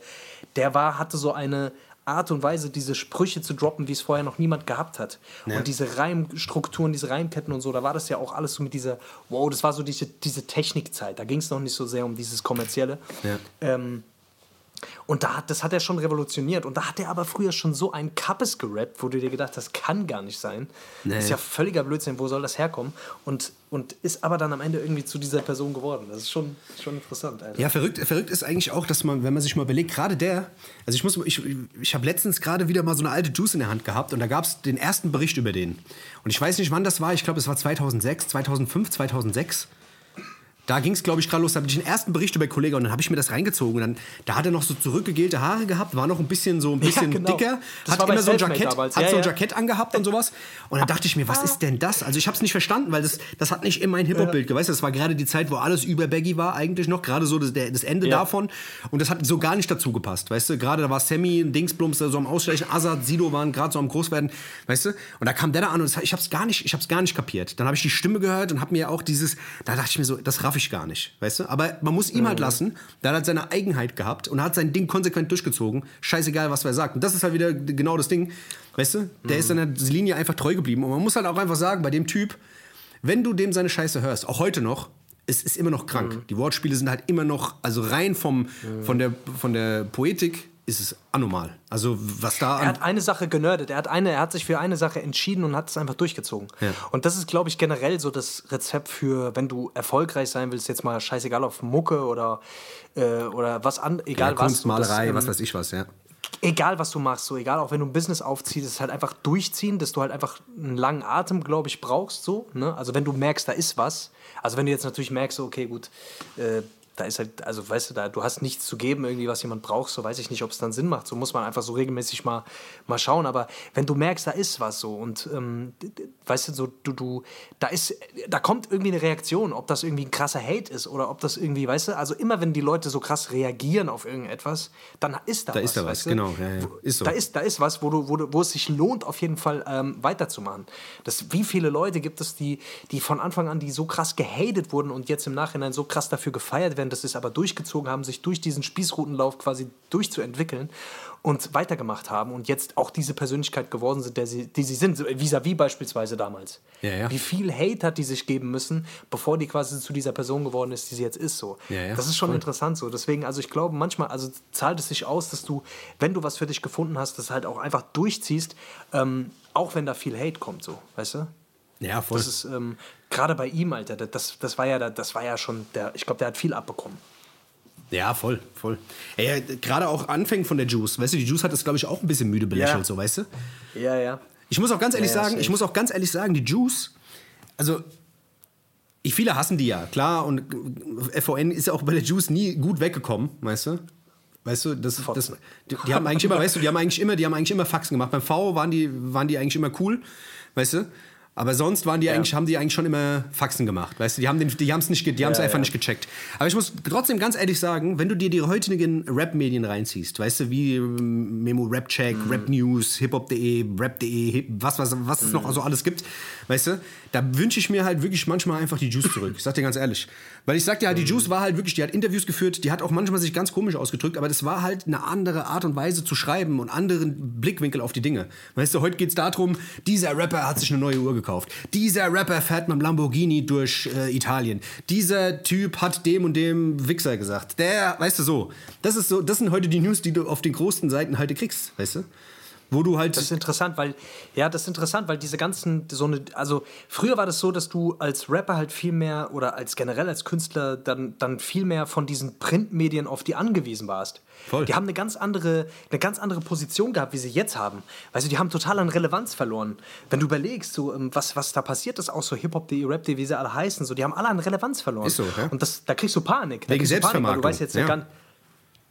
Speaker 1: der war, hatte so eine Art und Weise, diese Sprüche zu droppen, wie es vorher noch niemand gehabt hat. Und diese Reimstrukturen, diese Reimketten und so, da war das ja auch alles so mit dieser, wow, das war so diese, diese Technikzeit. Da ging es noch nicht so sehr um dieses Kommerzielle.
Speaker 2: Ja.
Speaker 1: Ähm, und da, hat- das hat er schon revolutioniert. Und da hat er aber früher schon so ein Kappes gerappt, wo du dir gedacht hast, das kann gar nicht sein. Das ist ja völliger Blödsinn, wo soll das herkommen? Und, und ist aber dann am Ende irgendwie zu dieser Person geworden. Das ist schon, schon interessant. Alter.
Speaker 2: Ja, verrückt, verrückt ist eigentlich auch, dass man, wenn man sich mal überlegt, gerade der, also ich muss, ich, ich habe letztens gerade wieder mal so eine alte Juice in der Hand gehabt und da gab es den ersten Bericht über den. Und ich weiß nicht, wann das war, ich glaube, es war 2006, 2005, 2006. Da ging es, glaube ich, gerade los. Da habe ich den ersten Bericht über Kollege und dann habe ich mir das reingezogen. Und dann, da hat er noch so zurückgegelte Haare gehabt, war noch ein bisschen so ein bisschen
Speaker 1: genau.
Speaker 2: dicker,
Speaker 1: Das
Speaker 2: hat immer so ein Jackett,
Speaker 1: damals.
Speaker 2: hat
Speaker 1: Ja,
Speaker 2: so ein
Speaker 1: ja.
Speaker 2: Jackett angehabt und sowas. Und dann dachte ich mir, was ist denn das? Also ich habe es nicht verstanden, weil das, das hat nicht in mein Hip-Hop-Bild geweißt. Das war gerade die Zeit, wo alles über Baggy war eigentlich noch, gerade so das, das Ende
Speaker 1: Ja.
Speaker 2: davon. Und das hat so gar nicht dazu gepasst, weißt du? Gerade da war Sammy, Dingsblums so am Ausschleichen, Azad, Sido waren gerade so am Großwerden, weißt du? Und da kam der da an und ich habe es gar nicht, ich habe es gar nicht kapiert. Dann habe ich die Stimme gehört und habe mir auch dieses, da dachte ich mir so, das raff ich gar nicht, weißt du? Aber man muss ihm halt lassen, der hat seine Eigenheit gehabt und hat sein Ding konsequent durchgezogen. Scheißegal, was wer sagt. Und das ist halt wieder genau das Ding, weißt du? Der ist seiner Linie einfach treu geblieben. Und man muss halt auch einfach sagen, bei dem Typ, wenn du dem seine Scheiße hörst, auch heute noch, es ist immer noch krank. Die Wortspiele sind halt immer noch, also rein vom, von, der, von der Poetik ist es anormal. Also was da
Speaker 1: Er hat eine Sache genördet. Er hat, eine, er hat sich für eine Sache entschieden und hat es einfach durchgezogen.
Speaker 2: Ja.
Speaker 1: Und das ist, glaube ich, generell so das Rezept für, wenn du erfolgreich sein willst, jetzt mal scheißegal auf Mucke oder, äh, oder was an, egal
Speaker 2: ja,
Speaker 1: was.
Speaker 2: Kunst,
Speaker 1: so, das,
Speaker 2: Malerei,
Speaker 1: ähm,
Speaker 2: was weiß ich was, ja.
Speaker 1: egal was du machst, so egal, auch wenn du ein Business aufziehst, ist halt einfach durchziehen, dass du halt einfach einen langen Atem, glaube ich, brauchst. So, ne? Also wenn du merkst, da ist was. Also wenn du jetzt natürlich merkst, okay, gut, äh, da ist halt, also weißt du, da, du hast nichts zu geben, irgendwie, was jemand braucht, so weiß ich nicht, ob es dann Sinn macht. So muss man einfach so regelmäßig mal, mal schauen. Aber wenn du merkst, da ist was so und ähm, weißt du, so, du, du, da ist, da kommt irgendwie eine Reaktion, ob das irgendwie ein krasser Hate ist oder ob das irgendwie, weißt du, also immer wenn die Leute so krass reagieren auf irgendetwas, dann ist da,
Speaker 2: Da
Speaker 1: was.
Speaker 2: ist da was,
Speaker 1: du?
Speaker 2: genau, ja, ja. Ist so.
Speaker 1: Da ist, da ist was, wo, du, wo, du, wo es sich lohnt, auf jeden Fall ähm, weiterzumachen. Das, wie viele Leute gibt es, die, die von Anfang an, die so krass gehatet wurden und jetzt im Nachhinein so krass dafür gefeiert werden, dass sie es aber durchgezogen haben, sich durch diesen Spießrutenlauf quasi durchzuentwickeln und weitergemacht haben und jetzt auch diese Persönlichkeit geworden sind, der sie, die sie sind, so vis-à-vis beispielsweise damals.
Speaker 2: Ja, ja.
Speaker 1: Wie viel Hate hat die sich geben müssen, bevor die quasi zu dieser Person geworden ist, die sie jetzt ist. So.
Speaker 2: Ja,
Speaker 1: das ist schon
Speaker 2: voll.
Speaker 1: interessant so. Deswegen, also ich glaube, manchmal, also zahlt es sich aus, dass du, wenn du was für dich gefunden hast, das halt auch einfach durchziehst, ähm, auch wenn da viel Hate kommt, so, weißt du?
Speaker 2: Ja, voll.
Speaker 1: Das ist ähm, gerade bei ihm, Alter, das, das war ja, das war ja schon, der, ich glaube, der hat viel abbekommen.
Speaker 2: Ja, voll, voll. Ey, gerade auch Anfängen von der Juice. Weißt du, die Juice hat das, glaube ich, auch ein bisschen müde belächelt,
Speaker 1: Ja.
Speaker 2: so, weißt du?
Speaker 1: Ja, ja.
Speaker 2: Ich muss auch ganz ehrlich
Speaker 1: Ja, ja,
Speaker 2: sagen, ich muss auch ganz ehrlich sagen, die Juice, also ich, viele hassen die ja, klar, und FVN ist ja auch bei der Juice nie gut weggekommen, weißt du? Weißt du, das, das, die, die haben eigentlich immer, weißt du, die haben eigentlich immer, die haben eigentlich immer Faxen gemacht. Beim V waren die, waren die eigentlich immer cool, weißt du? Aber sonst waren die ja. eigentlich, haben die eigentlich schon immer Faxen gemacht. Weißt du, die haben es die nicht, die ja, einfach ja. nicht gecheckt. Aber ich muss trotzdem ganz ehrlich sagen, wenn du dir die heutigen Rap-Medien reinziehst, weißt du, wie ähm, Memo Rap Check, mhm. Rap News, hiphop.de, rap.de, Hip, was, was, was mhm. es noch so alles gibt, weißt du, da wünsche ich mir halt wirklich manchmal einfach die Juice zurück. Ich sag dir ganz ehrlich. Weil ich sag dir halt, die mhm. Juice war halt wirklich, die hat Interviews geführt, die hat auch manchmal sich ganz komisch ausgedrückt, aber das war halt eine andere Art und Weise zu schreiben und anderen Blickwinkel auf die Dinge. Weißt du, heute geht es darum, dieser Rapper hat sich eine neue Uhr gekauft. Dieser Rapper fährt mit dem Lamborghini durch äh, Italien. Dieser Typ hat dem und dem Wichser gesagt. Der, weißt du so. Das ist so, das sind heute die News, die du auf den großen Seiten heute kriegst, weißt du? Wo du halt.
Speaker 1: Das ist interessant, weil, ja, das ist interessant, weil diese ganzen, so eine, also früher war das so, dass du als Rapper halt viel mehr oder als generell als Künstler dann, dann viel mehr von diesen Printmedien auf die angewiesen warst. Voll. Die haben eine ganz andere, eine ganz andere Position gehabt, wie sie jetzt haben. Weißt du, die haben total an Relevanz verloren. Wenn du überlegst, so, ähm, was, was da passiert ist, auch so Hip-Hop.de, Rap.de, wie sie alle heißen, so, die haben alle an Relevanz verloren. Ist so, ja? Und das, da kriegst du Panik.
Speaker 2: Wegen Selbstvermarktung.
Speaker 1: Du weißt jetzt ja. gar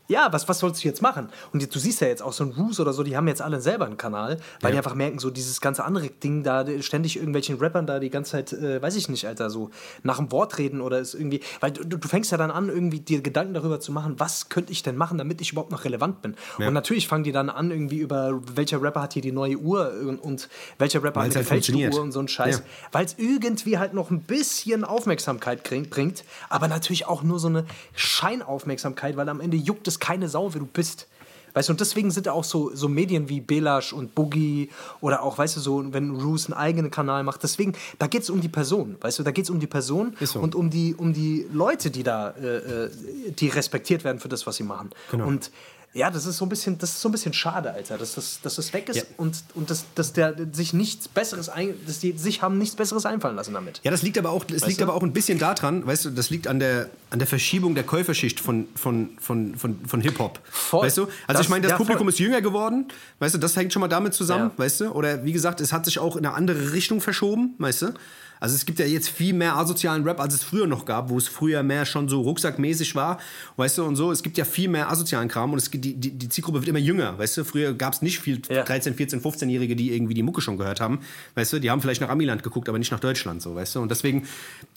Speaker 1: ja, was, was sollst du jetzt machen? Und du siehst ja jetzt auch so ein Roos oder so, die haben jetzt alle selber einen Kanal, weil ja. die einfach merken, so dieses ganze andere Ding da, ständig irgendwelchen Rappern da die ganze Zeit, äh, weiß ich nicht, Alter, so nach dem Wort reden oder ist irgendwie, weil du, du fängst ja dann an, irgendwie dir Gedanken darüber zu machen, was könnte ich denn machen, damit ich überhaupt noch relevant bin. Ja. Und natürlich fangen die dann an, irgendwie über welcher Rapper hat hier die neue Uhr und, und welcher Rapper Weil's hat eine halt gefälschte Uhr und so ein Scheiß. Ja. Weil es irgendwie halt noch ein bisschen Aufmerksamkeit bringt, aber natürlich auch nur so eine Scheinaufmerksamkeit, weil am Ende juckt es keine Sau, wer du bist. Weißt du, und deswegen sind auch so, so Medien wie Belash und Boogie oder auch, weißt du, so, wenn Roos einen eigenen Kanal macht. Deswegen, da geht es um die Person, weißt du, da geht es um die Person so. und um die, um die Leute, die da, äh, äh, die respektiert werden für das, was sie machen. Genau. Und ja, das ist so ein bisschen, das ist so ein bisschen schade, Alter, dass das, dass das weg ist ja. und, und dass, dass der sich nichts Besseres ein, dass die sich haben nichts Besseres einfallen lassen damit.
Speaker 2: Ja, das liegt aber auch, das liegt aber auch ein bisschen daran, weißt du, das liegt an der, an der Verschiebung der Käuferschicht von, von, von, von, von Hip-Hop. Weißt du? Also das, ich meine, das ja, Publikum voll. ist jünger geworden, weißt du, das hängt schon mal damit zusammen, ja. weißt du? Oder wie gesagt, es hat sich auch in eine andere Richtung verschoben, weißt du? Also es gibt ja jetzt viel mehr asozialen Rap, als es früher noch gab, wo es früher mehr schon so rucksackmäßig war, weißt du, und so. Es gibt ja viel mehr asozialen Kram und es, die, die, die Zielgruppe wird immer jünger, weißt du. Früher gab es nicht viel ja. 13, 14, 15-Jährige, die irgendwie die Mucke schon gehört haben, weißt du. Die haben vielleicht nach Amiland geguckt, aber nicht nach Deutschland, so, weißt du. Und deswegen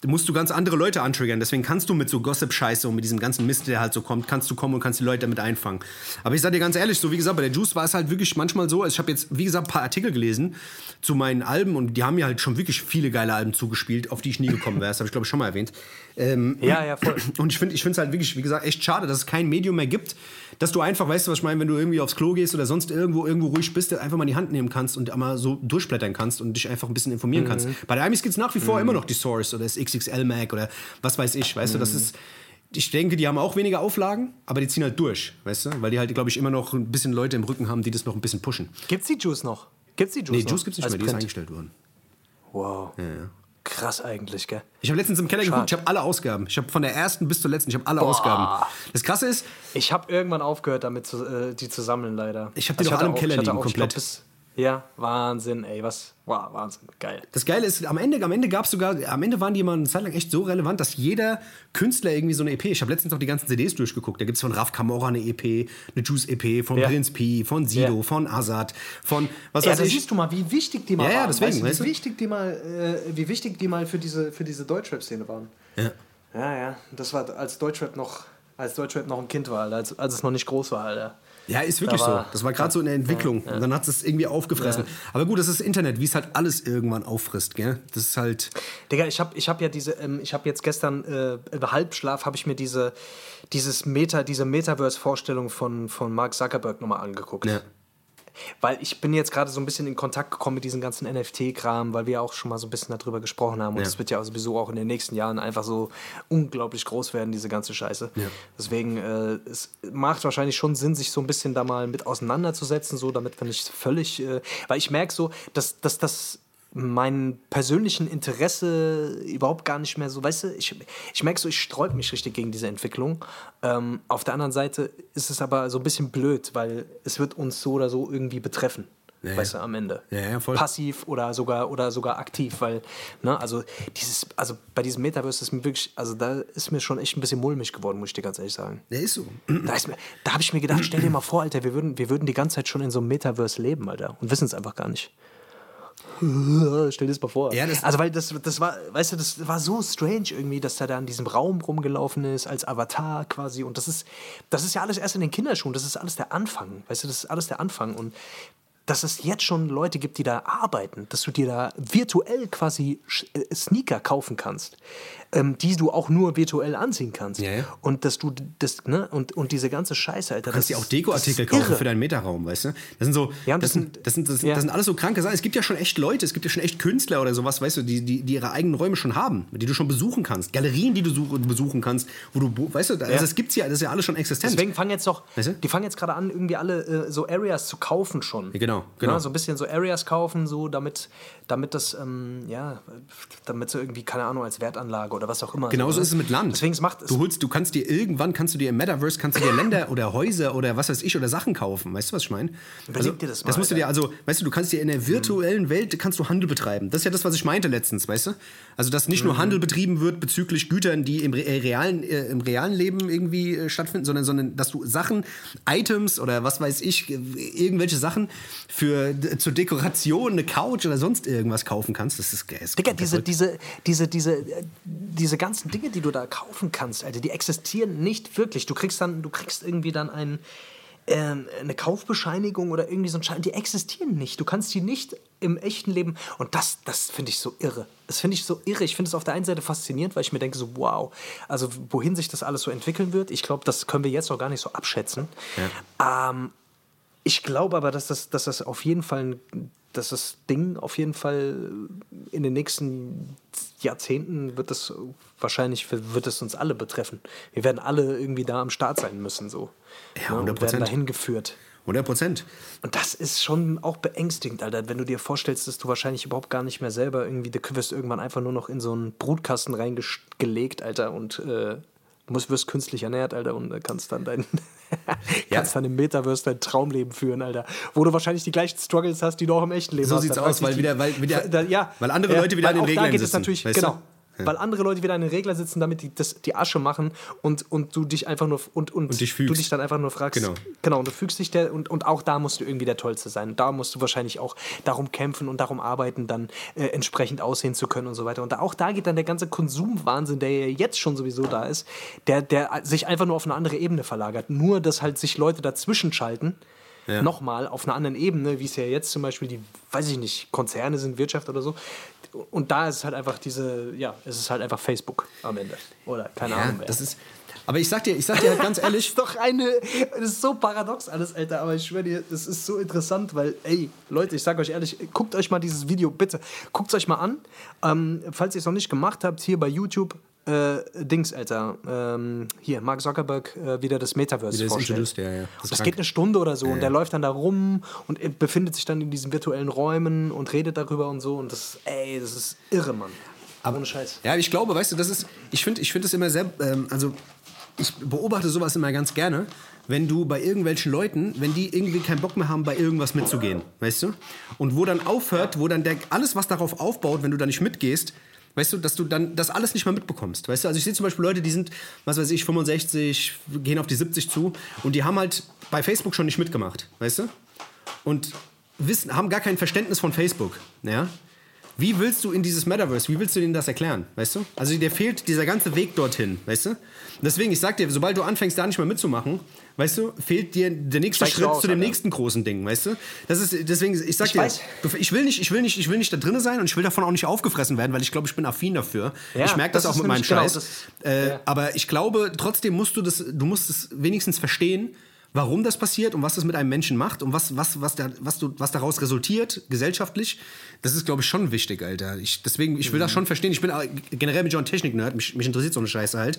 Speaker 2: musst du ganz andere Leute antriggern. Deswegen kannst du mit so Gossip-Scheiße und mit diesem ganzen Mist, der halt so kommt, kannst du kommen und kannst die Leute damit einfangen. Aber ich sag dir ganz ehrlich, so wie gesagt, bei der Juice war es halt wirklich manchmal so, also ich habe jetzt, wie gesagt, ein paar Artikel gelesen zu meinen Alben und die haben mir halt schon wirklich viele geile Alben zugespielt, auf die ich nie gekommen wäre. Das habe ich, glaube ich, schon mal erwähnt. Ähm,
Speaker 1: ja, ja, voll.
Speaker 2: Und ich finde es halt wirklich, wie gesagt, echt schade, dass es kein Medium mehr gibt, dass du einfach, weißt du, was ich meine, wenn du irgendwie aufs Klo gehst oder sonst irgendwo irgendwo ruhig bist, einfach mal in die Hand nehmen kannst und einmal so durchblättern kannst und dich einfach ein bisschen informieren mhm. kannst. Bei der Amis gibt es nach wie vor mhm. immer noch die Source oder das XXL Mac oder was weiß ich, weißt mhm. du, das mhm. ist ich denke, die haben auch weniger Auflagen, aber die ziehen halt durch, weißt du? Weil die halt, glaube ich, immer noch ein bisschen Leute im Rücken haben, die das noch ein bisschen pushen.
Speaker 1: Gibt's die Juice noch? Gibt's die Juice
Speaker 2: nee, noch? Nee, Juice gibt's nicht mehr, die ist eingestellt worden.
Speaker 1: Wow. Ja, ja. Krass eigentlich, gell?
Speaker 2: Ich habe letztens im Keller Schade. geguckt, ich habe alle Ausgaben. Ich habe von der ersten bis zur letzten, ich habe alle Boah. Ausgaben. Das Krasse ist...
Speaker 1: Ich habe irgendwann aufgehört, damit zu, äh, die zu sammeln, leider.
Speaker 2: Ich habe die also noch alle im Keller liegen, komplett.
Speaker 1: Glaub, ja, Wahnsinn, ey, was, wow, Wahnsinn, geil.
Speaker 2: Das Geile ist, am Ende, am Ende gab es sogar, am Ende waren die mal eine Zeit lang echt so relevant, dass jeder Künstler irgendwie so eine EP, ich habe letztens auch die ganzen CDs durchgeguckt, da gibt es von Raf Camora eine EP, eine Juice-EP, von ja. Prinz P, von Sido, ja. von Azad, von, was
Speaker 1: ja,
Speaker 2: weiß
Speaker 1: da
Speaker 2: ich.
Speaker 1: siehst du mal, wie wichtig die mal
Speaker 2: ja,
Speaker 1: waren.
Speaker 2: Ja, deswegen,
Speaker 1: weißt du, wie, wichtig die mal, äh, wie wichtig die mal für diese, für diese Deutschrap-Szene waren.
Speaker 2: Ja.
Speaker 1: Ja, ja, das war, als Deutschrap noch, als Deutschrap noch ein Kind war, als, als es noch nicht groß war, Alter.
Speaker 2: Ja, ist wirklich da so. Das war gerade so in der Entwicklung. Ja, ja. Und dann hat es irgendwie aufgefressen. Ja. Aber gut, das ist Internet, wie es halt alles irgendwann auffrisst, gell? Das ist halt.
Speaker 1: Digga, ich habe ich hab ja diese, ähm, ich habe jetzt gestern äh, im Halbschlaf habe ich mir diese, dieses Meta, diese Metaverse-Vorstellung von, von Mark Zuckerberg nochmal angeguckt. Weil ich bin jetzt gerade so ein bisschen in Kontakt gekommen mit diesem ganzen NFT-Kram, weil wir auch schon mal so ein bisschen darüber gesprochen haben. Und es ja. wird ja sowieso auch in den nächsten Jahren einfach so unglaublich groß werden, diese ganze Scheiße. Ja. Deswegen, äh, es macht wahrscheinlich schon Sinn, sich so ein bisschen da mal mit auseinanderzusetzen, so damit wir nicht völlig, äh, weil ich merke so, dass, dass das meinen persönlichen Interesse überhaupt gar nicht mehr so, weißt du, ich, ich merke so, ich sträube mich richtig gegen diese Entwicklung. Ähm, auf der anderen Seite ist es aber so ein bisschen blöd, weil es wird uns so oder so irgendwie betreffen. Ja, weißt du, am Ende.
Speaker 2: Ja, ja.
Speaker 1: Passiv oder sogar, oder sogar aktiv, weil, ne, also dieses, also bei diesem Metaverse ist mir wirklich, also da ist mir schon echt ein bisschen mulmig geworden, muss ich dir ganz ehrlich sagen.
Speaker 2: Der ist so.
Speaker 1: Da, da habe ich mir gedacht, stell dir mal vor, Alter, wir würden, wir würden die ganze Zeit schon in so einem Metaverse leben, Alter, und wissen es einfach gar nicht. Stell dir das mal vor.
Speaker 2: Ja, das-
Speaker 1: also, weil das, das war, weißt du, das war so strange irgendwie, dass der da in diesem Raum rumgelaufen ist, als Avatar quasi. Und das ist, das ist ja alles erst in den Kinderschuhen. Das ist alles der Anfang. Weißt du, das ist alles der Anfang. Und dass es jetzt schon Leute gibt, die da arbeiten, dass du dir da virtuell quasi äh, Sneaker kaufen kannst, ähm, die du auch nur virtuell anziehen kannst.
Speaker 2: Ja, ja.
Speaker 1: Und dass du das, ne, und, und diese ganze Scheiße, Alter.
Speaker 2: Du kannst dir auch Dekoartikel kaufen für deinen Meterraum, weißt du? Das sind so,
Speaker 1: Ja,
Speaker 2: das,
Speaker 1: das
Speaker 2: sind, das, sind, das, das sind alles so kranke Sachen. Es gibt ja schon echt Leute, es gibt ja schon echt Künstler oder sowas, weißt du, die, die, die ihre eigenen Räume schon haben, die du schon besuchen kannst. Galerien, die du such, besuchen kannst, wo du, weißt du, also das gibt's ja, das ist ja alles schon existent.
Speaker 1: Deswegen fangen jetzt doch,
Speaker 2: Weißt du?
Speaker 1: die fangen jetzt gerade an, irgendwie alle äh, so Areas zu kaufen schon.
Speaker 2: Genau, genau.
Speaker 1: So ein bisschen so Areas kaufen, so damit, damit das, ähm, ja, damit so irgendwie, keine Ahnung, als Wertanlage oder was auch immer.
Speaker 2: Genauso
Speaker 1: so,
Speaker 2: ist es mit Land.
Speaker 1: Deswegen es macht es.
Speaker 2: du holst, du kannst dir irgendwann kannst du dir im Metaverse kannst du dir Länder oder Häuser oder was weiß ich oder Sachen kaufen. Weißt du, was ich meine?
Speaker 1: Überleg dir das mal,
Speaker 2: Das musst du dir also, weißt du, du kannst dir in der virtuellen Welt kannst du Handel betreiben. Das ist ja das, was ich meinte letztens, weißt du? Also dass nicht
Speaker 1: Mhm.
Speaker 2: nur Handel betrieben wird bezüglich Gütern, die im äh, realen äh, im realen Leben irgendwie äh, stattfinden, sondern sondern dass du Sachen, Items oder was weiß ich, äh, irgendwelche Sachen für zur Dekoration, eine Couch oder sonst irgendwas kaufen kannst. Das ist geil.
Speaker 1: Digga, diese, diese, diese, diese, äh, diese ganzen Dinge, die du da kaufen kannst, Alter, die existieren nicht wirklich. Du kriegst dann, du kriegst irgendwie dann ein, ähm, eine Kaufbescheinigung oder irgendwie so ein Schein, die existieren nicht. Du kannst die nicht im echten Leben. Und das, das finde ich so irre. Das finde ich so irre. Ich finde es auf der einen Seite faszinierend, weil ich mir denke, so, wow, also wohin sich das alles so entwickeln wird, ich glaube, das können wir jetzt noch gar nicht so abschätzen. Ähm, ich glaube aber, dass das, dass das auf jeden Fall, ein- dass das Ding auf jeden Fall in den nächsten Jahrzehnten wird es wahrscheinlich wird es uns alle betreffen. Wir werden alle irgendwie da am Start sein müssen, so.
Speaker 2: Ja,
Speaker 1: Ne, und
Speaker 2: 100%.
Speaker 1: werden dahin geführt.
Speaker 2: 100 Prozent.
Speaker 1: Und das ist schon auch beängstigend, Alter, wenn du dir vorstellst, dass du wahrscheinlich überhaupt gar nicht mehr selber irgendwie, du wirst irgendwann einfach nur noch in so einen Brutkasten reingelegt, Alter, und äh, musst, wirst künstlich ernährt, Alter, und äh, kannst dann dein, kannst dann im Metaverse dein Traumleben führen, Alter, wo du wahrscheinlich die gleichen Struggles hast, die du auch im echten Leben
Speaker 2: So
Speaker 1: hast.
Speaker 2: sieht's
Speaker 1: Dann
Speaker 2: aus, weil wieder- weil wieder-
Speaker 1: da, ja,
Speaker 2: weil andere
Speaker 1: ja,
Speaker 2: Leute wieder
Speaker 1: weil
Speaker 2: an den
Speaker 1: es
Speaker 2: sitzen,
Speaker 1: natürlich,
Speaker 2: weißt
Speaker 1: Weil andere Leute wieder an den Regler sitzen, damit die das, die Asche machen und, und du dich einfach nur und, und,
Speaker 2: Und dich
Speaker 1: du dich dann einfach nur fragst.
Speaker 2: Genau.
Speaker 1: Genau, und du fügst dich der und, und auch da musst du irgendwie der Tollste sein. Da musst du wahrscheinlich auch darum kämpfen und darum arbeiten, dann äh, entsprechend aussehen zu können und so weiter. Und da, auch da geht dann der ganze Konsumwahnsinn, der ja jetzt schon sowieso da ist, der, der sich einfach nur auf eine andere Ebene verlagert. Nur, dass halt sich Leute dazwischen schalten.
Speaker 2: Ja.
Speaker 1: Nochmal auf einer anderen Ebene, wie es ja jetzt zum Beispiel die, weiß ich nicht, Konzerne sind, Wirtschaft oder so. Und da ist es halt einfach diese, ja, es ist halt einfach Facebook am Ende. Oder keine
Speaker 2: Ja,
Speaker 1: Ahnung. wer.
Speaker 2: das ist. Aber ich sag dir, ich sag dir halt ganz ehrlich,
Speaker 1: ist doch eine. Das ist so paradox alles, Alter. Aber ich schwöre dir, das ist so interessant, weil, ey, Leute, ich sag euch ehrlich, guckt euch mal dieses Video, bitte. Guckt es euch mal an. Ähm, falls ihr es noch nicht gemacht habt, hier bei YouTube. Äh, Dings, Alter. Ähm, hier, Mark Zuckerberg äh, wieder das Metaverse
Speaker 2: Wieder das
Speaker 1: vorstellt.
Speaker 2: ja, ja. Das
Speaker 1: Das, das geht eine Stunde oder so und der läuft dann da rum und befindet sich dann in diesen virtuellen Räumen und redet darüber und so und das, ey, das ist irre, Mann. Aber ohne Scheiß.
Speaker 2: Ja, ich glaube, weißt du, das ist, ich finde ich find es immer sehr, ähm, also ich beobachte sowas immer ganz gerne, wenn du bei irgendwelchen Leuten, wenn die irgendwie keinen Bock mehr haben, bei irgendwas mitzugehen, weißt du? Und wo dann aufhört, wo dann der, alles, was darauf aufbaut, wenn du da nicht mitgehst, weißt du, dass du dann das alles nicht mehr mitbekommst, weißt du? Also ich sehe zum Beispiel Leute, die sind, was weiß ich, 65, gehen auf die 70 zu und die haben halt bei Facebook schon nicht mitgemacht, weißt du? Und wissen, haben gar kein Verständnis von Facebook, ja? Wie willst du in dieses Metaverse, wie willst du denen das erklären, weißt du? Also dir fehlt dieser ganze Weg dorthin, weißt du? Deswegen, ich sag dir, sobald du anfängst, da nicht mehr mitzumachen, weißt du, fehlt dir der nächste Schritt
Speaker 1: aus,
Speaker 2: zu dem
Speaker 1: Alter.
Speaker 2: nächsten großen Ding, weißt du? Das ist, deswegen, ich sag
Speaker 1: Ich
Speaker 2: dir,
Speaker 1: weiß.
Speaker 2: ich will nicht, ich will nicht, ich will nicht da drin sein und ich will davon auch nicht aufgefressen werden, weil ich glaube, ich bin affin dafür.
Speaker 1: Ja,
Speaker 2: ich merke das,
Speaker 1: das
Speaker 2: auch mit meinem
Speaker 1: genau
Speaker 2: Scheiß.
Speaker 1: das-
Speaker 2: äh,
Speaker 1: ja.
Speaker 2: Aber ich glaube, trotzdem musst du das, du musst es wenigstens verstehen, warum das passiert und was das mit einem Menschen macht und was, was, was, da, was, du, was daraus resultiert, gesellschaftlich. Das ist, glaube ich, schon wichtig, Alter. Ich, deswegen, ich will das schon verstehen. Ich bin auch generell mit John Technik-Nerd, mich, mich interessiert so eine Scheiße halt.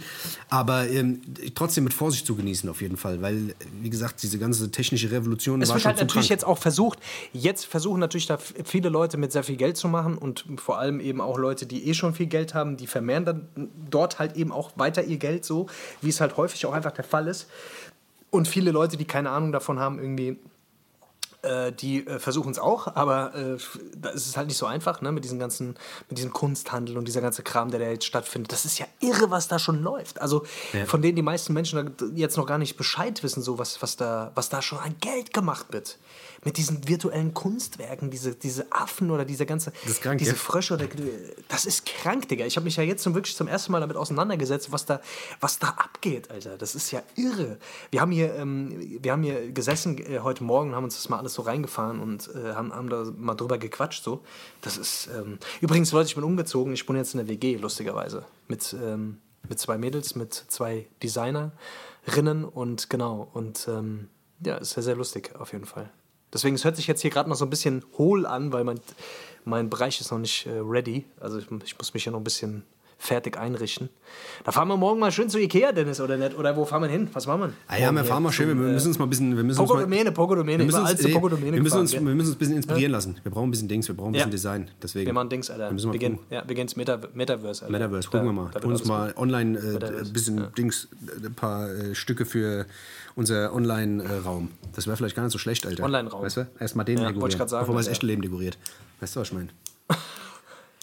Speaker 2: Aber ähm, trotzdem mit Vorsicht zu genießen, auf jeden Fall. Weil, wie gesagt, diese ganze technische Revolution
Speaker 1: Es
Speaker 2: war
Speaker 1: wird halt natürlich
Speaker 2: krank.
Speaker 1: jetzt auch versucht, jetzt versuchen natürlich da viele Leute mit sehr viel Geld zu machen und vor allem eben auch Leute, die eh schon viel Geld haben, die vermehren dann dort halt eben auch weiter ihr Geld so, wie es halt häufig auch einfach der Fall ist. Und viele Leute, die keine Ahnung davon haben, irgendwie, äh, die äh, versuchen es auch, aber äh, da ist es halt nicht so einfach, ne, mit diesem ganzen, mit diesem Kunsthandel und dieser ganze Kram, der da jetzt stattfindet. Das ist ja irre, was da schon läuft. Also
Speaker 2: Ja.
Speaker 1: von denen die meisten Menschen jetzt noch gar nicht Bescheid wissen, so was, was da, was da schon an Geld gemacht wird. Mit diesen virtuellen Kunstwerken, diese, diese Affen oder diese ganze,
Speaker 2: ist krank,
Speaker 1: diese
Speaker 2: ja.
Speaker 1: Frösche oder das ist krank, Digga. Ich habe mich ja jetzt zum, wirklich zum ersten Mal damit auseinandergesetzt, was da, was da abgeht, Alter. Das ist ja irre. Wir haben hier, ähm, wir haben hier gesessen äh, heute Morgen, haben uns das mal alles so reingefahren und äh, haben, haben da mal drüber gequatscht. So. Das ist ähm, übrigens, Leute, ich bin umgezogen. Ich wohne jetzt in der WG, lustigerweise, mit ähm, mit zwei Mädels, mit zwei Designerinnen und genau und ähm, ja, ist sehr sehr lustig auf jeden Fall. Deswegen, es hört sich jetzt hier gerade noch so ein bisschen hohl an, weil mein, mein Bereich ist noch nicht äh, ready. Also ich, ich muss mich ja noch ein bisschen fertig einrichten. Da fahren wir morgen mal schön zu Ikea, Dennis, oder nicht? Oder wo fahren wir hin? Was machen wir?
Speaker 2: Ah ja, wir fahren mal schön. Wir
Speaker 1: zum,
Speaker 2: müssen uns mal ein bisschen. Wir müssen
Speaker 1: Pogodomäne, Pogodomäne,
Speaker 2: wir müssen uns,
Speaker 1: Pogodomäne
Speaker 2: wir, müssen uns, wir müssen uns ein bisschen inspirieren lassen. Wir brauchen ein bisschen Dings, wir brauchen ein bisschen
Speaker 1: Ja.
Speaker 2: Design. Deswegen.
Speaker 1: Wir machen Dings, Alter.
Speaker 2: Wir müssen mal
Speaker 1: wir gehen,
Speaker 2: gucken.
Speaker 1: ja, wir gehen ins Meta Metaverse, Alter.
Speaker 2: Metaverse,
Speaker 1: Da-
Speaker 2: gucken wir mal.
Speaker 1: da
Speaker 2: Tun uns mal
Speaker 1: gut.
Speaker 2: online äh, ein bisschen Dings, äh, ein paar äh, Stücke für unser Online-Raum. Das wäre vielleicht gar nicht so schlecht, Alter.
Speaker 1: Online-Raum.
Speaker 2: Weißt du? Erstmal den
Speaker 1: Ja, wollte ich
Speaker 2: dekorieren.
Speaker 1: grad sagen,
Speaker 2: bevor man das echte Leben dekoriert. Weißt du, was ich meine?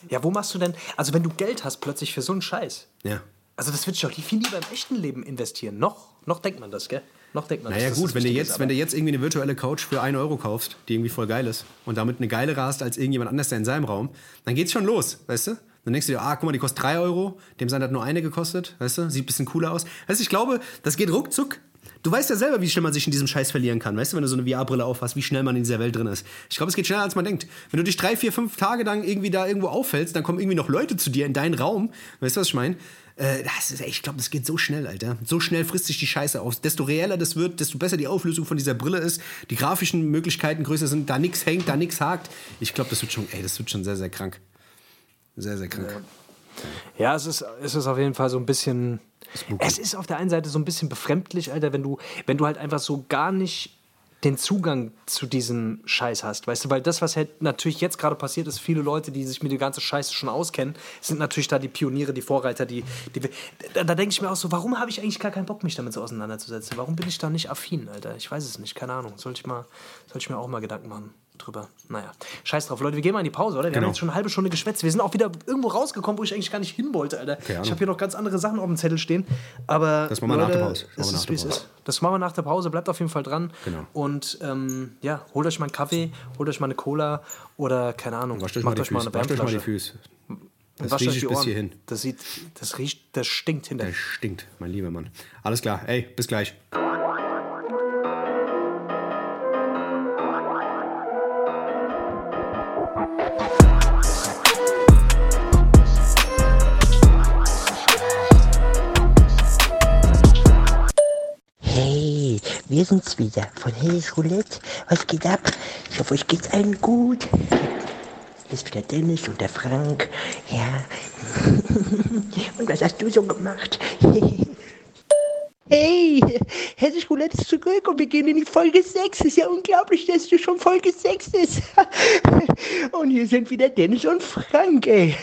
Speaker 1: Ja, wo machst du denn, also wenn du Geld hast plötzlich für so einen Scheiß,
Speaker 2: Ja.
Speaker 1: also das würde ich doch viel lieber im echten Leben investieren. Noch, noch denkt man das, gell? Noch denkt man
Speaker 2: Naja
Speaker 1: das, dass
Speaker 2: gut, wenn du, jetzt,
Speaker 1: ist,
Speaker 2: wenn du jetzt irgendwie eine virtuelle Couch für 1 Euro kaufst, die irgendwie voll geil ist und damit eine geilere hast als irgendjemand anders der in seinem Raum, dann geht's schon los, weißt du? Dann denkst du dir, ah, guck mal, die kostet 3 Euro, dem sein hat nur eine gekostet, weißt du? Sieht ein bisschen cooler aus. Weißt du, ich glaube, das geht ruckzuck. Du weißt ja selber, wie schnell man sich in diesem Scheiß verlieren kann, weißt du, wenn du so eine VR-Brille aufhast, wie schnell man in dieser Welt drin ist. Ich glaube, es geht schneller, als man denkt. Wenn du dich drei, vier, fünf Tage lang irgendwie da irgendwo auffällst, dann kommen irgendwie noch Leute zu dir in deinen Raum, weißt du, was ich meine? Äh, das ist, ich glaube, das geht so schnell, Alter. So schnell frisst sich die Scheiße aus. Desto reeller das wird, desto besser die Auflösung von dieser Brille ist, die grafischen Möglichkeiten größer sind, da nichts hängt, da nichts hakt. Ich glaube, das wird schon, ey, das wird schon sehr, sehr krank. Sehr, sehr krank.
Speaker 1: Ja, es ist, es ist auf jeden Fall so ein bisschen. Es ist auf der einen Seite so ein bisschen befremdlich, Alter, wenn du, wenn du halt einfach so gar nicht den Zugang zu diesem Scheiß hast, weißt du, weil das, was halt natürlich jetzt gerade passiert ist, viele Leute, die sich mit der ganzen Scheiße schon auskennen, sind natürlich da die Pioniere, die Vorreiter, die, die da, da denke ich mir auch so, warum habe ich eigentlich gar keinen Bock, mich damit so auseinanderzusetzen? Warum bin ich da nicht affin, Alter? Ich weiß es nicht, keine Ahnung. Sollte ich mal, sollte ich mir auch mal Gedanken machen drüber. Naja, scheiß drauf. Leute, wir gehen mal in die Pause, oder? Wir
Speaker 2: Genau.
Speaker 1: haben jetzt schon eine halbe Stunde geschwätzt. Wir sind auch wieder irgendwo rausgekommen, wo ich eigentlich gar nicht hin wollte, Alter. Ich habe hier noch ganz andere Sachen auf dem Zettel stehen. Aber
Speaker 2: Das machen wir nach der
Speaker 1: Leute,
Speaker 2: Pause. Das
Speaker 1: es
Speaker 2: machen wir
Speaker 1: ist,
Speaker 2: nach
Speaker 1: wie es
Speaker 2: der
Speaker 1: ist. Das machen wir nach der Pause. Bleibt auf jeden Fall dran.
Speaker 2: Genau.
Speaker 1: Und ähm, ja, holt euch mal einen Kaffee, holt euch mal eine Cola oder keine Ahnung.
Speaker 2: Wascht euch
Speaker 1: macht
Speaker 2: mal
Speaker 1: euch mal eine
Speaker 2: Wascht euch mal die. Füße. Das
Speaker 1: wascht die
Speaker 2: bis hierhin.
Speaker 1: Das sieht, das riecht, das stinkt hinter.
Speaker 2: Das stinkt, mein lieber Mann. Alles klar, ey, bis gleich.
Speaker 3: Wir sind's wieder von Helles Roulette. Was geht ab? Ich hoffe, euch geht's allen gut. Hier ist wieder Dennis und der Frank. Ja. Und was hast du so gemacht? Hey, Hessisch Roulette ist zurück und wir gehen in die Folge 6. Ist ja unglaublich, dass du schon Folge 6 ist. Und hier sind wieder Dennis und Frank, ey.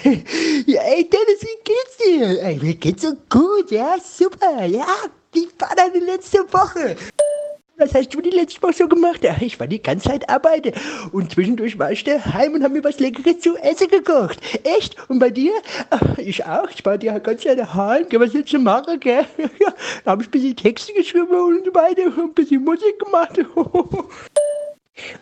Speaker 3: Ja, ey, Dennis, wie geht's dir? Ey, mir geht's so gut, ja, super, ja. Wie war deine letzte Woche? Was hast du die letzte Woche so gemacht? Ja, ich war die ganze Zeit arbeiten. Und zwischendurch war ich daheim und habe mir was Leckeres zu essen gekocht. Echt? Und bei dir? Ich auch. Ich war ja ganz Zeit daheim. Was willst du machen, gell? Ja, da habe ich ein bisschen Texte geschrieben und so weiter. Ein bisschen Musik gemacht.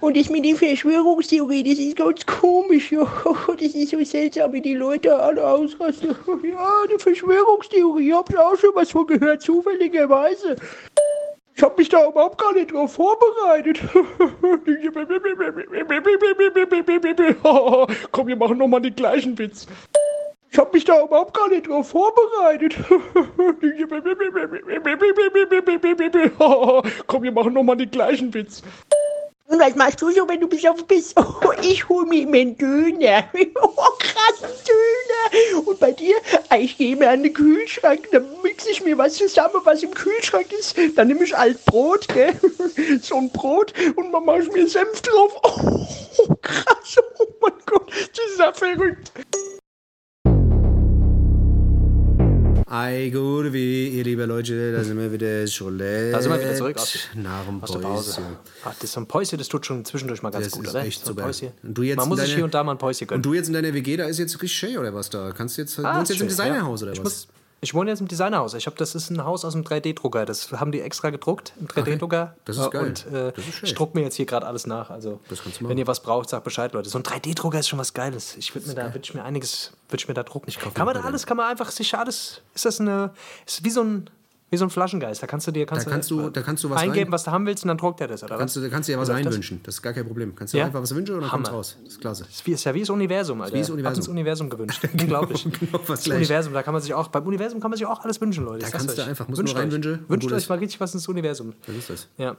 Speaker 3: Und das mit der Verschwörungstheorie, das ist ganz komisch. Ja. Das ist so seltsam, wie die Leute alle ausrasten. Ja, eine Verschwörungstheorie. Ich habe auch schon was von gehört, zufälligerweise. Ich habe mich da überhaupt gar nicht drauf vorbereitet. Komm, wir machen nochmal den gleichen Witz. Ich habe mich da überhaupt gar nicht drauf vorbereitet. Komm, wir machen nochmal den gleichen Witz. Und was machst du so, wenn du besoffen bist? Oh, ich hol mir immer einen Döner. Oh, krass, einen Döner. Und bei dir? Ah, Ich gehe mir an den Kühlschrank, dann mixe ich mir was zusammen, was im Kühlschrank ist. Dann nehme ich alt Brot, gell? So ein Brot und dann mache ich mir Senf drauf. Oh, krass. Oh mein Gott, das ist ja verrückt.
Speaker 2: Ei, gut, wie ihr liebe Leute, da sind wir wieder Cholet.
Speaker 1: Da sind wir wieder zurück
Speaker 2: Nach dem
Speaker 1: aus der Pause. Ach, das so ein Päuschen, das tut schon zwischendurch mal ganz
Speaker 2: Das
Speaker 1: gut,
Speaker 2: ist
Speaker 1: oder?
Speaker 2: echt
Speaker 1: so
Speaker 2: super. Und du jetzt
Speaker 1: Man
Speaker 2: in
Speaker 1: muss sich
Speaker 2: deine-
Speaker 1: hier und da mal ein Päuschen gönnen.
Speaker 2: Und du jetzt in deiner WG, da ist jetzt richtig schön, oder was da? Kannst du jetzt,
Speaker 1: Ah,
Speaker 2: wohnst jetzt im
Speaker 1: schön,
Speaker 2: Designerhaus, oder
Speaker 1: ich
Speaker 2: was?
Speaker 1: Muss, Ich wohne jetzt im Designerhaus. Ich habe, das ist ein Haus aus dem 3D-Drucker. Das haben die extra gedruckt, im 3D-Drucker.
Speaker 2: Das ist geil.
Speaker 1: Und äh,
Speaker 2: Das ist
Speaker 1: ich drucke mir jetzt hier gerade alles nach. Also, wenn ihr was braucht, sagt Bescheid, Leute. So ein 3D-Drucker ist schon was Geiles. Ich würde mir da, würde ich mir einiges, würde ich mir da drucken. kann man da alles, kann man einfach sich alles, ist das eine, ist wie so ein, wie so ein Flaschengeist. Da kannst du dir, kannst
Speaker 2: Da kannst du- da kannst du was
Speaker 1: eingeben,
Speaker 2: rein-
Speaker 1: was du haben willst und dann druckt er das, oder
Speaker 2: Kannst
Speaker 1: was?
Speaker 2: du, kannst du ja was
Speaker 1: läuft das?
Speaker 2: einwünschen. Das ist gar kein Problem. Kannst du
Speaker 1: Ja?
Speaker 2: einfach was wünschen und dann kommt's
Speaker 1: Hammer.
Speaker 2: raus. Das ist klasse.
Speaker 1: Ist wie- Ist ja wie das Universum, Alter.
Speaker 2: wie das Universum.
Speaker 1: uns Universum gewünscht. Unglaublich.
Speaker 2: genau, was
Speaker 1: das
Speaker 2: gleich.
Speaker 1: Universum, da kann man sich auch, beim Universum kann man sich auch alles wünschen, Leute.
Speaker 2: Da kannst du einfach- musst
Speaker 1: Wünscht
Speaker 2: nur reinwünschen
Speaker 1: Wünscht euch mal richtig was ins Universum.
Speaker 2: Das ist das.
Speaker 1: Ja.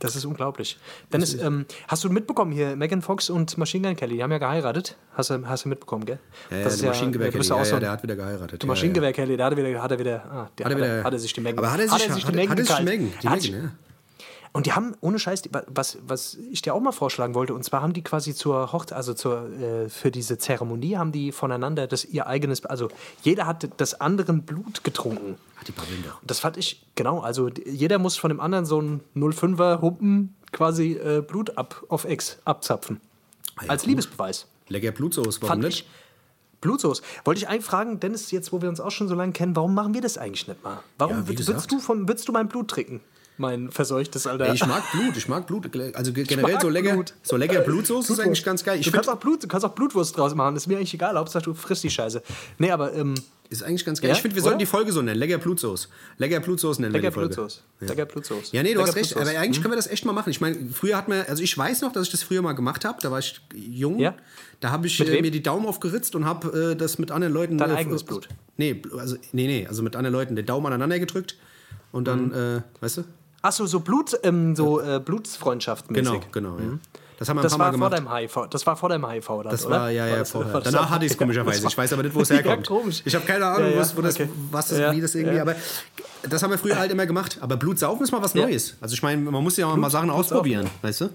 Speaker 1: Das ist unglaublich. Dennis, ähm, hast du mitbekommen hier, Megan Fox und Machine Gun Kelly, die haben ja geheiratet. Hast du, hast du mitbekommen, gell?
Speaker 2: Ja, ja,
Speaker 1: das ist
Speaker 2: der Maschinengewehr Kelly.
Speaker 1: ja
Speaker 2: Ja, der hat wieder geheiratet.
Speaker 1: der Maschinengewehr Kelly, da hat er wieder, hat er wieder, ah, der,
Speaker 2: Hat er wieder-
Speaker 1: hat er sich die Megan,
Speaker 2: Aber hat er sich, hat,
Speaker 1: die
Speaker 2: hat,
Speaker 1: Megan
Speaker 2: hat er sich die. Megan, die
Speaker 1: hat
Speaker 2: Megan, ja.
Speaker 1: Und die haben, ohne Scheiß, was, was ich dir auch mal vorschlagen wollte, und zwar haben die quasi zur Hochzeit, also zur, äh, für diese Zeremonie, haben die voneinander das ihr eigenes, also jeder hat des anderen Blut getrunken.
Speaker 2: Hat die doch.
Speaker 1: Und das fand ich, genau, also jeder muss von dem anderen so ein 05er Humpen quasi äh, Blut ab, auf Ex abzapfen.
Speaker 2: Ah ja,
Speaker 1: Als
Speaker 2: gut.
Speaker 1: Liebesbeweis.
Speaker 2: Lecker Blutsoße, warum
Speaker 1: Fand
Speaker 2: nicht?
Speaker 1: ich. Blutsoße. Wollte ich eigentlich fragen, Dennis, jetzt wo wir uns auch schon so lange kennen, warum machen wir das eigentlich nicht mal? Warum
Speaker 2: Ja,
Speaker 1: würdest, du von, würdest du mein Blut trinken? Mein verseuchtes, Alter.
Speaker 2: Ey, ich mag Blut, ich mag Blut. Also generell so lecker,
Speaker 1: Blut.
Speaker 2: so lecker Blutsoße ist eigentlich ganz geil. Ich
Speaker 1: du, kannst auch Blut, du kannst auch Blutwurst draus machen, ist mir eigentlich egal. Hauptsache du frisst die Scheiße. Nee, aber ähm,
Speaker 2: ist eigentlich ganz geil.
Speaker 1: Ja,
Speaker 2: ich finde, wir
Speaker 1: oder?
Speaker 2: sollten die Folge so nennen. Lecker Blutsoße. Lecker Blutsoße nennen
Speaker 1: lecker
Speaker 2: wir die Folge.
Speaker 1: Blutsoße. Lecker Blutsoße.
Speaker 2: Ja, nee, du
Speaker 1: Lecker
Speaker 2: hast recht.
Speaker 1: Blutsoße.
Speaker 2: Aber eigentlich können wir das echt mal machen. Ich meine, früher hat man, also ich weiß noch, dass ich das früher mal gemacht habe. Da war ich jung.
Speaker 1: Ja?
Speaker 2: Da habe ich äh, mir die Daumen aufgeritzt und habe äh, das mit anderen Leuten.
Speaker 1: Dein
Speaker 2: äh,
Speaker 1: eigenes Blut?
Speaker 2: Nee, also, nee, nee, also mit anderen Leuten den Daumen aneinander gedrückt und dann,
Speaker 1: Mhm.
Speaker 2: äh, weißt du?
Speaker 1: Achso, so Blut, ähm, so äh, Blutsfreundschaft mäßig.
Speaker 2: Genau, genau, ja. Das haben wir ein
Speaker 1: Das
Speaker 2: paar
Speaker 1: war
Speaker 2: Mal
Speaker 1: vor
Speaker 2: gemacht.
Speaker 1: deinem HIV. Das war vor deinem HIV, dann,
Speaker 2: Das
Speaker 1: oder?
Speaker 2: war, ja, ja,
Speaker 1: das-
Speaker 2: vorher.
Speaker 1: war das-
Speaker 2: Danach hatte ich es
Speaker 1: Ja,
Speaker 2: komischerweise. Ich weiß aber nicht, wo es
Speaker 1: Ja,
Speaker 2: herkommt.
Speaker 1: komisch.
Speaker 2: Ich habe keine Ahnung,
Speaker 1: Ja, ja,
Speaker 2: wo das,
Speaker 1: okay.
Speaker 2: was das,
Speaker 1: Ja,
Speaker 2: wie das irgendwie,
Speaker 1: ja.
Speaker 2: aber das haben wir früher halt immer gemacht. Aber Blutsaufen ist mal was
Speaker 1: Ja.
Speaker 2: Neues. Also ich meine, man muss ja auch mal Sachen
Speaker 1: Blutsaufen,
Speaker 2: ausprobieren, weißt du?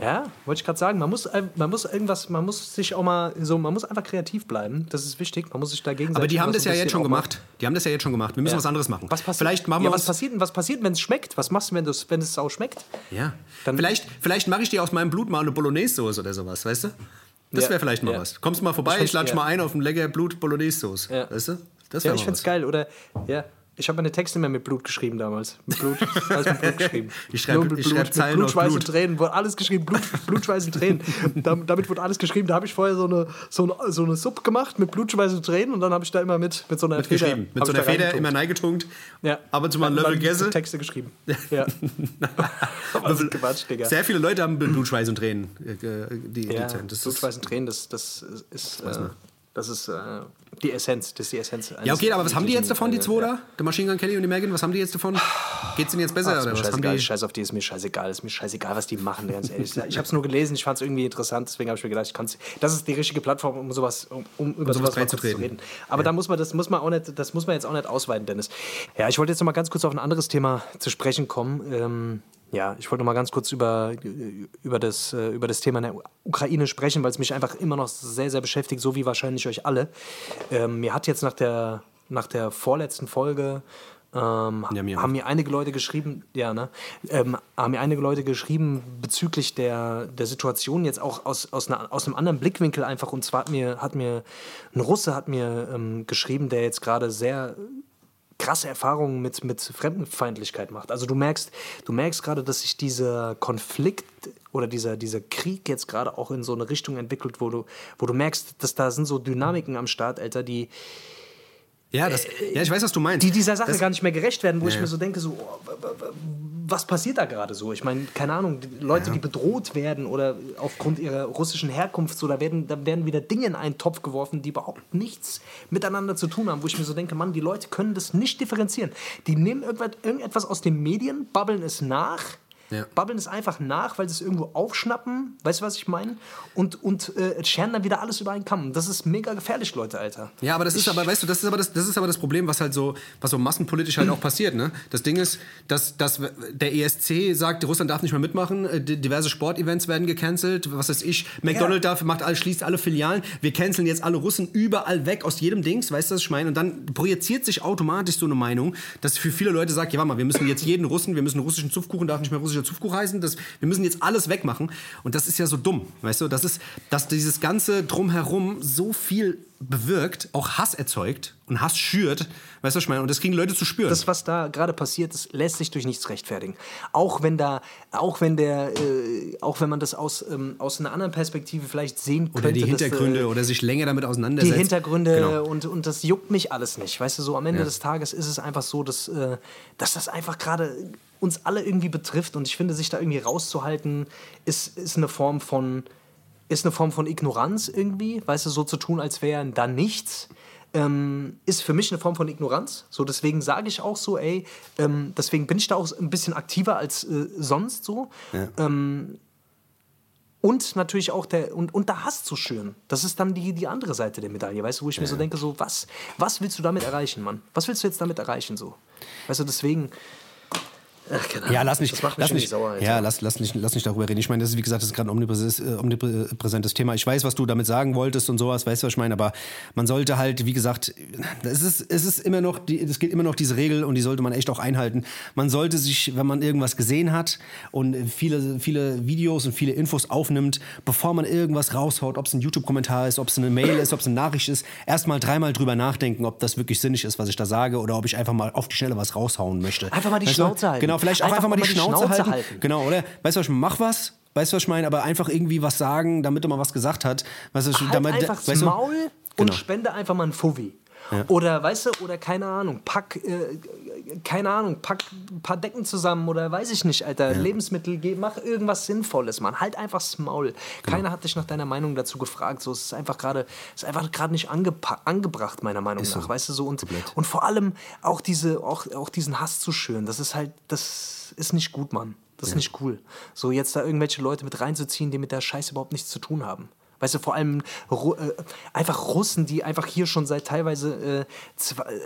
Speaker 1: Ja, wollte ich gerade sagen. Man muss, äh, man muss irgendwas, man muss sich auch mal so, man muss einfach kreativ bleiben. Das ist wichtig. Man muss sich dagegen
Speaker 2: Aber die haben das ja jetzt schon gemacht. Die haben das ja jetzt schon gemacht. Wir müssen was anderes machen.
Speaker 1: Was passiert?
Speaker 2: Vielleicht machen
Speaker 1: ja,
Speaker 2: wir
Speaker 1: was passiert, was passiert, wenn es schmeckt? Was machst du, wenn, wenn es sau schmeckt?
Speaker 2: Ja.
Speaker 1: Dann-
Speaker 2: vielleicht vielleicht mache ich dir aus meinem Blut mal eine Bolognese-Soße oder sowas, weißt du? Das
Speaker 1: Ja,
Speaker 2: wäre vielleicht mal
Speaker 1: ja.
Speaker 2: was. Kommst du mal vorbei,
Speaker 1: Ich
Speaker 2: ich,
Speaker 1: ja.
Speaker 2: mal ein auf ein lecker Blut Bolognese-Soße.
Speaker 1: Ja.
Speaker 2: Weißt du? Das
Speaker 1: Ja,
Speaker 2: wäre
Speaker 1: ich
Speaker 2: mal
Speaker 1: find's
Speaker 2: was.
Speaker 1: geil. Oder, ja, ich habe meine Texte immer mit Blut geschrieben damals. Mit Blut, alles mit Blut geschrieben.
Speaker 2: Ich schreib-
Speaker 1: Nur mit
Speaker 2: ich
Speaker 1: Blut,
Speaker 2: schreib
Speaker 1: mit
Speaker 2: Zeilen
Speaker 1: Blut, Schweiß
Speaker 2: Blut.
Speaker 1: und Tränen. Wurde alles geschrieben. Blut, Blut, Schweiß und Tränen. Dam- Damit wurde alles geschrieben. Da habe ich vorher so eine, so eine, so eine Suppe gemacht mit Blut, Schweiß und Tränen und dann habe ich da immer mit, mit so einer Feder,
Speaker 2: Geschrieben. Mit so einer Feder immer neigetunkt.
Speaker 1: Ja.
Speaker 2: Ab und zu Löffel
Speaker 1: dann
Speaker 2: Gäse.
Speaker 1: Texte geschrieben. Ja. Ein Quatsch, Digga.
Speaker 2: Sehr viele Leute haben Blut, Schweiß und Tränen. äh, äh, Die,
Speaker 1: Ja,
Speaker 2: die, das
Speaker 1: Blut, Schweiß und Tränen, das, das ist, äh, das ist äh, die Essenz. Das ist die Essenz.
Speaker 2: ja, okay, aber was haben die jetzt davon, die
Speaker 1: zwei
Speaker 2: zwei da? Der Machine Gun Kelly und die Megan, was haben die jetzt davon? Geht's denen jetzt besser
Speaker 1: Ach,
Speaker 2: oder was? Haben die,
Speaker 1: scheiß auf die, ist mir scheißegal, ist mir scheißegal, was die machen, ganz ehrlich. Ich habe es nur gelesen, ich fand es irgendwie interessant, deswegen habe ich mir gedacht, ich kann's, das ist die richtige Plattform, um sowas, um, um über
Speaker 2: sowas
Speaker 1: sowas kurz zu reden. Aber da muss man, das muss man auch nicht, das muss man jetzt auch nicht ausweiten, Dennis. Ja, ich wollte jetzt noch mal ganz kurz auf ein anderes Thema zu sprechen kommen. Ähm, ja, ich wollte noch mal ganz kurz über, über, das, äh, über das Thema in der Ukraine sprechen, weil es mich einfach immer noch sehr, sehr beschäftigt, so wie wahrscheinlich euch alle. Ähm, mir hat jetzt nach der, nach der vorletzten Folge ähm,
Speaker 2: Ja, mir
Speaker 1: haben mir einige Leute geschrieben, ja, ne, ähm, haben mir einige Leute geschrieben bezüglich der, der Situation jetzt auch aus, aus, einer, aus einem anderen Blickwinkel einfach. Und zwar hat mir, hat mir ein Russe hat mir ähm, geschrieben, der jetzt gerade sehr krasse Erfahrungen mit, mit Fremdenfeindlichkeit macht. Also du merkst, du merkst gerade, dass sich dieser Konflikt oder dieser, dieser Krieg jetzt gerade auch in so eine Richtung entwickelt, wo du, wo du merkst, dass da sind so Dynamiken am Start, Alter, die,
Speaker 2: ja, das, ja, ich weiß, was du meinst.
Speaker 1: die dieser Sache
Speaker 2: das,
Speaker 1: gar nicht mehr gerecht werden, wo ich
Speaker 2: Ja.
Speaker 1: mir so denke, so, oh, was passiert da gerade so? Ich meine, keine Ahnung, die Leute, die bedroht werden oder aufgrund ihrer russischen Herkunft, so, da werden, da werden wieder Dinge in einen Topf geworfen, die überhaupt nichts miteinander zu tun haben, wo ich mir so denke, Mann, die Leute können das nicht differenzieren. Die nehmen irgendwas, irgendetwas aus den Medien, babbeln es nach.
Speaker 2: Ja.
Speaker 1: Babbeln es einfach nach, weil sie es irgendwo aufschnappen, weißt du, was ich meine? Und, und äh, scheren dann wieder alles über einen Kamm. Das ist mega gefährlich, Leute, Alter.
Speaker 2: Ja, aber das ist aber, weißt du, das ist aber das, das ist aber das Problem, was halt so, was so massenpolitisch halt auch passiert, ne? Das Ding ist, dass, dass der ESC sagt, Russland darf nicht mehr mitmachen, äh, di- diverse Sportevents werden gecancelt, was weiß ich, McDonald's darf, macht all, schließt alle Filialen, wir canceln jetzt alle Russen überall weg aus jedem Dings, weißt du, was ich meine? Und dann projiziert sich automatisch so eine Meinung, dass für viele Leute sagt, ja, warte mal, wir müssen jetzt jeden Russen, wir müssen russischen Zupfkuchen darf nicht mehr russischer irgendwelche Zufco-Reisen. Das, wir müssen jetzt alles wegmachen. Und das ist ja so dumm, weißt du? Das ist, dass dieses ganze Drumherum so viel bewirkt, auch Hass erzeugt und Hass schürt. Weißt du, was ich meine? Und das kriegen Leute zu spüren.
Speaker 1: Das, was da gerade passiert ist, lässt sich durch nichts rechtfertigen. Auch wenn da, auch wenn der, äh, auch wenn man das aus, ähm, aus einer anderen Perspektive vielleicht sehen könnte.
Speaker 2: oder die
Speaker 1: dass, äh,
Speaker 2: Hintergründe oder sich länger damit
Speaker 1: die
Speaker 2: auseinandersetzt.
Speaker 1: Hintergründe
Speaker 2: Genau.
Speaker 1: und, und das juckt mich alles nicht. Weißt du, so am Ende
Speaker 2: Ja.
Speaker 1: des Tages ist es einfach so, dass, äh, dass das einfach gerade uns alle irgendwie betrifft. Und ich finde, sich da irgendwie rauszuhalten, ist, ist eine Form von ist eine Form von Ignoranz irgendwie, weißt du, so zu tun, als wäre da nichts. Ähm, ist für mich eine Form von Ignoranz. So, deswegen sage ich auch so, ey, ähm, deswegen bin ich da auch ein bisschen aktiver als äh, sonst so. Ähm, und natürlich auch der, und, und da Hass zu schüren. Das ist dann die, die andere Seite der Medaille, weißt du, wo ich mir so denke, so, was, was willst du damit erreichen, Mann? Was willst du jetzt damit erreichen, so? Weißt du, deswegen. Ach.
Speaker 2: Ja, lass nicht,
Speaker 1: Das macht mich
Speaker 2: lass nicht,
Speaker 1: sauer. Alter.
Speaker 2: ja, lass, lass, nicht, lass nicht darüber reden. Ich meine, das ist, wie gesagt, das ist gerade ein omnipräsentes, äh, omnipräsentes Thema. Ich weiß, was du damit sagen wolltest und sowas, weißt du, was ich meine, aber man sollte halt, wie gesagt, es ist, es ist immer noch, die, es gilt immer noch diese Regel und die sollte man echt auch einhalten. Man sollte sich, wenn man irgendwas gesehen hat und viele, viele Videos und viele Infos aufnimmt, bevor man irgendwas raushaut, ob es ein YouTube-Kommentar ist, ob es eine Mail ist, ob es eine Nachricht ist, erstmal dreimal drüber nachdenken, ob das wirklich sinnig ist, was ich da sage oder ob ich einfach mal auf die Schnelle was raushauen möchte.
Speaker 1: Einfach mal die
Speaker 2: Weißt?
Speaker 1: Schnauze halten.
Speaker 2: Genau, vielleicht auch einfach, mal die Schnauze, halten.
Speaker 1: halten.
Speaker 2: Genau, oder? Weißt du, was ich mach was? Weißt du, was ich meine? Aber einfach irgendwie was sagen, damit er mal was gesagt hat. Weißt du,
Speaker 1: halt
Speaker 2: damit,
Speaker 1: einfach
Speaker 2: weißt du?
Speaker 1: Maul und
Speaker 2: Genau.
Speaker 1: spende einfach mal ein Fuffi. Oder, weißt du, oder keine Ahnung, pack, äh, keine Ahnung, pack ein paar Decken zusammen oder weiß ich nicht, Alter, Lebensmittel, geh, mach irgendwas Sinnvolles, Mann. Halt einfach das Maul.
Speaker 2: Genau.
Speaker 1: Keiner hat dich nach deiner Meinung dazu gefragt. So, es ist einfach gerade, ist einfach gerade nicht angebracht, meiner Meinung nach, weißt du, so. Und, und vor allem auch, diese, auch, auch diesen Hass zu schüren, das ist halt, das ist nicht gut, Mann. Das ist nicht cool. So jetzt da irgendwelche Leute mit reinzuziehen, die mit der Scheiße überhaupt nichts zu tun haben. Weißt du, vor allem Ru äh, einfach Russen, die einfach hier schon seit teilweise äh, äh,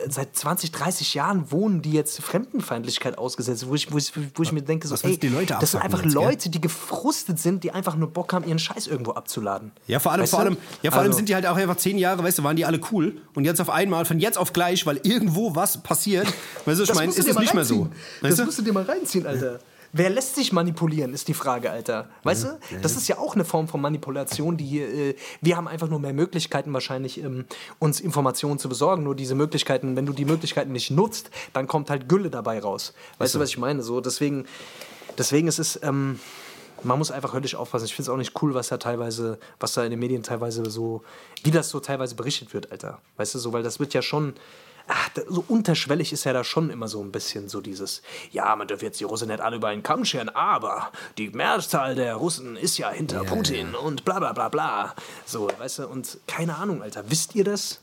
Speaker 1: seit 20, 30 Jahren wohnen, die jetzt Fremdenfeindlichkeit ausgesetzt sind, wo ich, wo ich, wo ich mir denke, so, ey, das sind einfach
Speaker 2: jetzt?
Speaker 1: Leute, die gefrustet sind, die einfach nur Bock haben, ihren Scheiß irgendwo abzuladen.
Speaker 2: Ja, vor allem,
Speaker 1: Weißt
Speaker 2: vor allem, ja, vor allem
Speaker 1: Also-
Speaker 2: sind die halt auch einfach zehn Jahre, weißt du, waren die alle cool. Und jetzt auf einmal, von jetzt auf gleich, weil irgendwo was passiert, weißt du, ich
Speaker 1: Das
Speaker 2: meine, ist es nicht mehr so. Weißt
Speaker 1: Das musst du dir mal reinziehen, Alter. Wer lässt sich manipulieren, ist die Frage, Alter. Weißt du? Das ist ja auch eine Form von Manipulation, die äh, wir haben einfach nur mehr Möglichkeiten wahrscheinlich, ähm, uns Informationen zu besorgen. Nur diese Möglichkeiten, wenn du die Möglichkeiten nicht nutzt, dann kommt halt Gülle dabei raus. Weißt du, was ich meine? So, deswegen, deswegen ist es, ähm, man muss einfach höllisch aufpassen. Ich finde es auch nicht cool, was da teilweise, was da in den Medien teilweise so, wie das so teilweise berichtet wird, Alter. Weißt du, so, weil das wird ja schon, ach, so unterschwellig ist ja da schon immer so ein bisschen so dieses, ja, man darf jetzt die Russen nicht alle über einen Kamm scheren, aber die Mehrzahl der Russen ist ja hinter Putin und bla bla bla bla. So, weißt du, und keine Ahnung, Alter, wisst ihr das?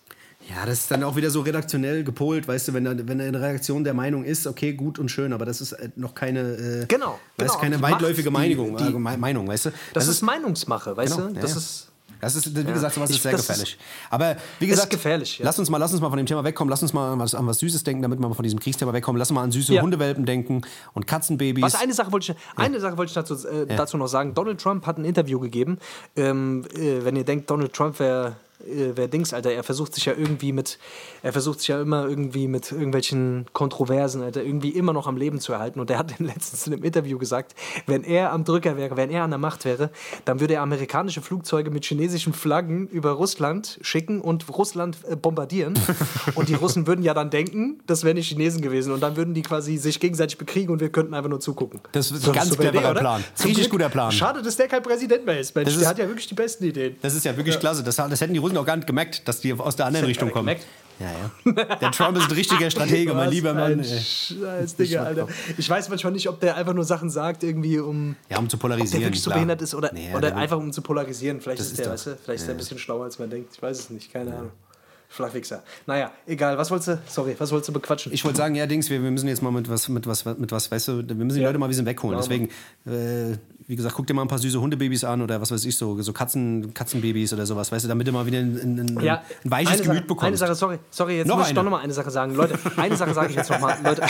Speaker 2: Ja, das ist dann auch wieder so redaktionell gepolt, weißt du, wenn, da, wenn eine Redaktion der Meinung ist, okay, gut und schön, aber das ist äh, noch keine, äh,
Speaker 1: Genau,
Speaker 2: das ist
Speaker 1: genau.
Speaker 2: keine weitläufige
Speaker 1: die-
Speaker 2: Meinung,
Speaker 1: die-
Speaker 2: äh, Me- Meinung, weißt du?
Speaker 1: Das, ist Meinungsmache, weißt
Speaker 2: Genau,
Speaker 1: du?
Speaker 2: ja,
Speaker 1: Das
Speaker 2: ja.
Speaker 1: ist.
Speaker 2: Das ist, wie gesagt, sowas
Speaker 1: Ich-
Speaker 2: ist sehr
Speaker 1: das ist-
Speaker 2: gefährlich. Aber wie gesagt,
Speaker 1: gefährlich, ja.
Speaker 2: lass, uns mal, lass uns mal von dem Thema wegkommen. Lass uns mal an was, an was Süßes denken, damit wir mal von diesem Kriegsthema wegkommen. Lass uns mal an süße
Speaker 1: Ja.
Speaker 2: Hundewelpen denken und Katzenbabys.
Speaker 1: Was eine Sache wollte ich, eine Sache wollte ich dazu, äh, dazu noch sagen. Donald Trump hat ein Interview gegeben. Ähm, äh, wenn ihr denkt, Donald Trump wäre äh, wer Dings, Alter, er versucht sich ja irgendwie mit, er versucht sich ja immer irgendwie mit irgendwelchen Kontroversen, Alter, irgendwie immer noch am Leben zu erhalten. Und er hat letztens in einem Interview gesagt, wenn er am Drücker wäre, wenn er an der Macht wäre, dann würde er amerikanische Flugzeuge mit chinesischen Flaggen über Russland schicken und Russland äh, bombardieren. und die Russen würden ja dann denken, das wären die Chinesen gewesen. Und dann würden die quasi sich gegenseitig bekriegen und wir könnten einfach nur zugucken.
Speaker 2: Das ist ein ganz cleverer? Plan. Richtig guter Plan.
Speaker 1: Schade, dass der kein Präsident mehr ist, Mensch.
Speaker 2: Das
Speaker 1: der
Speaker 2: ist-
Speaker 1: hat ja wirklich die besten Ideen.
Speaker 2: Das ist ja wirklich klasse. Das, das hätten die Russen auch gar nicht gemerkt, dass die aus der anderen Richtung kommen.
Speaker 1: gemerkt?
Speaker 2: Ja, ja. Der Trump ist ein richtiger Stratege, mein lieber Mann.
Speaker 1: Scheiß, Digga, Alter. Ich weiß manchmal nicht, ob der einfach nur Sachen sagt, irgendwie um.
Speaker 2: Ja, um zu
Speaker 1: Ob der
Speaker 2: polarisieren.
Speaker 1: wirklich so behindert ist oder,
Speaker 2: Nee,
Speaker 1: oder einfach um zu polarisieren. Vielleicht
Speaker 2: Das
Speaker 1: ist, der,
Speaker 2: doch-
Speaker 1: weißt du, vielleicht ist der ein bisschen schlauer, als man denkt. Ich weiß es nicht, keine Ahnung. Flachwichser. Naja, egal. Was wolltest du, sorry, was wolltest du bequatschen?
Speaker 2: Ich wollte sagen, ja, Dings, wir, wir müssen jetzt mal mit was, mit was, mit was, weißt du, wir müssen die
Speaker 1: Ja.
Speaker 2: Leute mal ein bisschen wegholen.
Speaker 1: Machen
Speaker 2: Deswegen, äh, wie gesagt, guck dir mal ein paar süße Hundebabys an oder was weiß ich, so, so Katzen, Katzenbabys oder sowas, weißt du, damit du mal wieder ein, ein, ein,
Speaker 1: Ja,
Speaker 2: ein weiches Gemüt
Speaker 1: Sache,
Speaker 2: bekommst.
Speaker 1: Eine Sache, sorry, sorry, jetzt
Speaker 2: Noch
Speaker 1: muss ich
Speaker 2: eine?
Speaker 1: doch noch mal eine Sache sagen. Leute, eine Sache sage ich jetzt noch mal. Leute,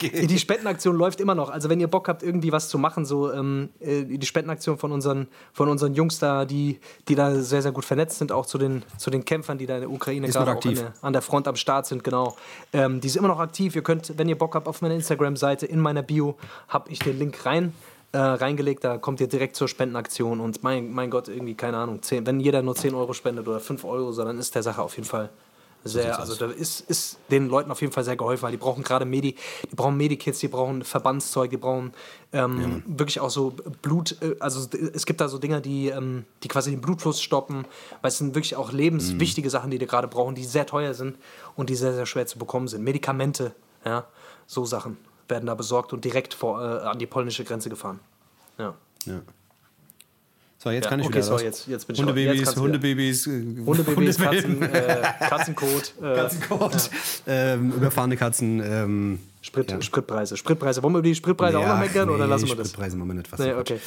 Speaker 1: die Spendenaktion läuft immer noch. Also wenn ihr Bock habt, irgendwie was zu machen, so ähm, äh, die Spendenaktion von unseren, von unseren Jungs da, die, die da sehr, sehr gut vernetzt sind, auch zu den, zu den Kämpfern, die da in der Ukraine
Speaker 2: Ist
Speaker 1: gerade auch an
Speaker 2: aktiv.
Speaker 1: der, an der Front am Start sind, genau. Ähm, die ist immer noch aktiv. Ihr könnt, wenn ihr Bock habt, auf meiner Instagram-Seite in meiner Bio habe ich den Link rein äh, reingelegt, da kommt ihr direkt zur Spendenaktion und mein, mein Gott, irgendwie, keine Ahnung, 10, wenn jeder nur 10 Euro spendet oder 5 Euro, so, dann ist der Sache auf jeden Fall sehr, also da ist, ist den Leuten auf jeden Fall sehr geholfen, weil die brauchen gerade Medi, die brauchen Medikits, die brauchen Verbandszeug, die brauchen ähm, ja. wirklich auch so Blut, äh, also es gibt da so Dinger, die, ähm, die quasi den Blutfluss stoppen, weil es sind wirklich auch lebenswichtige mhm. Sachen, die die gerade brauchen, die sehr teuer sind und die sehr, sehr schwer zu bekommen sind. Medikamente, ja, so Sachen werden da besorgt und direkt vor, äh, an die polnische Grenze gefahren. Ja. ja.
Speaker 2: So, jetzt ja, kann ich okay, wieder so,
Speaker 1: jetzt, jetzt bin
Speaker 2: ich Hundebabys, Hundebabys,
Speaker 1: Hundebabys, Katzen, äh, Katzenkot.
Speaker 2: Äh, Katzenkot, ja. ähm, überfahrene Katzen. Ähm,
Speaker 1: Sprit, ja. Spritpreise. Spritpreise. Wollen wir über die Spritpreise ja, auch noch meckern nee, oder lassen wir das?
Speaker 2: Spritpreise machen wir nicht.
Speaker 1: Was nee, okay.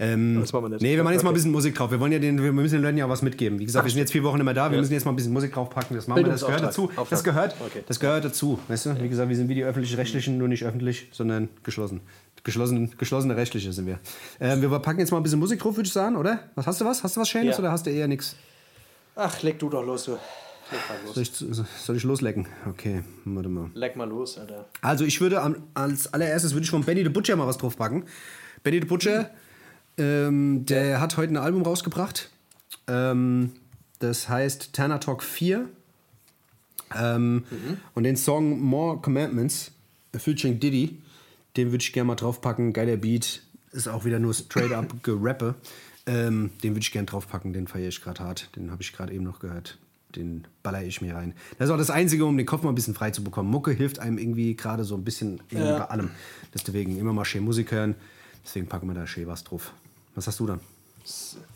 Speaker 2: Ähm, das machen wir nicht. Nee, wir machen jetzt okay. mal ein bisschen Musik drauf. Wir, wollen ja den, wir müssen den Leuten ja was mitgeben. Wie gesagt, wir sind jetzt vier Wochen immer da. Wir ja. müssen jetzt mal ein bisschen Musik draufpacken. Das machen wir. Das gehört dazu. Das gehört, okay. das gehört dazu. Weißt du? Wie gesagt, wir sind wie die öffentlich-rechtlichen, nur nicht öffentlich, sondern geschlossen. Geschlossen, geschlossene rechtliche sind wir. Ähm, wir packen jetzt mal ein bisschen Musik drauf, würde ich sagen, oder? Was hast du was? Hast du was Schönes oder hast du eher nichts?
Speaker 1: Ach, leg du doch los, du.
Speaker 2: Soll ich, soll ich, loslecken? Okay, warte mal.
Speaker 1: Leck mal los, Alter.
Speaker 2: Also ich würde als allererstes würde ich von Benny the Butcher mal was draufpacken. Benny the Butcher, ähm, der hat heute ein Album rausgebracht. Ähm, das heißt Tanner Talk 4. Ähm, mhm. Und den Song More Commandments featuring Diddy, den würde ich gerne mal draufpacken. Geiler Beat, ist auch wieder nur straight up gerappe. Ähm, den würde ich gerne draufpacken, den feiere ich gerade hart. Den habe ich gerade eben noch gehört den baller ich mir rein. Das ist auch das Einzige, um den Kopf mal ein bisschen frei zu bekommen. Mucke hilft einem irgendwie gerade so ein bisschen ja. bei allem. Deswegen immer mal schön Musik hören. Deswegen packen wir da schön was drauf. Was hast du dann?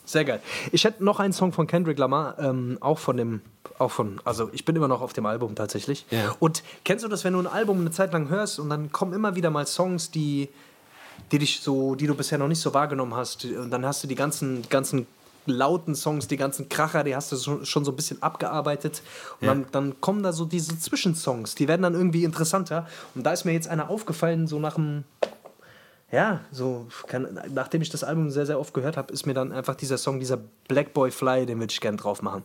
Speaker 1: Sehr geil. Ich hätte noch einen Song von Kendrick Lamar, ähm, auch von dem, auch von, also ich bin immer noch auf dem Album tatsächlich. Ja. Und kennst du das, wenn du ein Album eine Zeit lang hörst und dann kommen immer wieder mal Songs, die, die dich so, die du bisher noch nicht so wahrgenommen hast. Und dann hast du die ganzen, ganzen lauten Songs, die ganzen Kracher, die hast du schon so ein bisschen abgearbeitet. Und ja. dann, dann, kommen da so diese Zwischensongs, die werden dann irgendwie interessanter. Und da ist mir jetzt einer aufgefallen, so nach dem. Ja, so, kann, nachdem ich das Album sehr, sehr oft gehört habe, ist mir dann einfach dieser Song, dieser Black Boy Fly, den würde ich gerne drauf machen.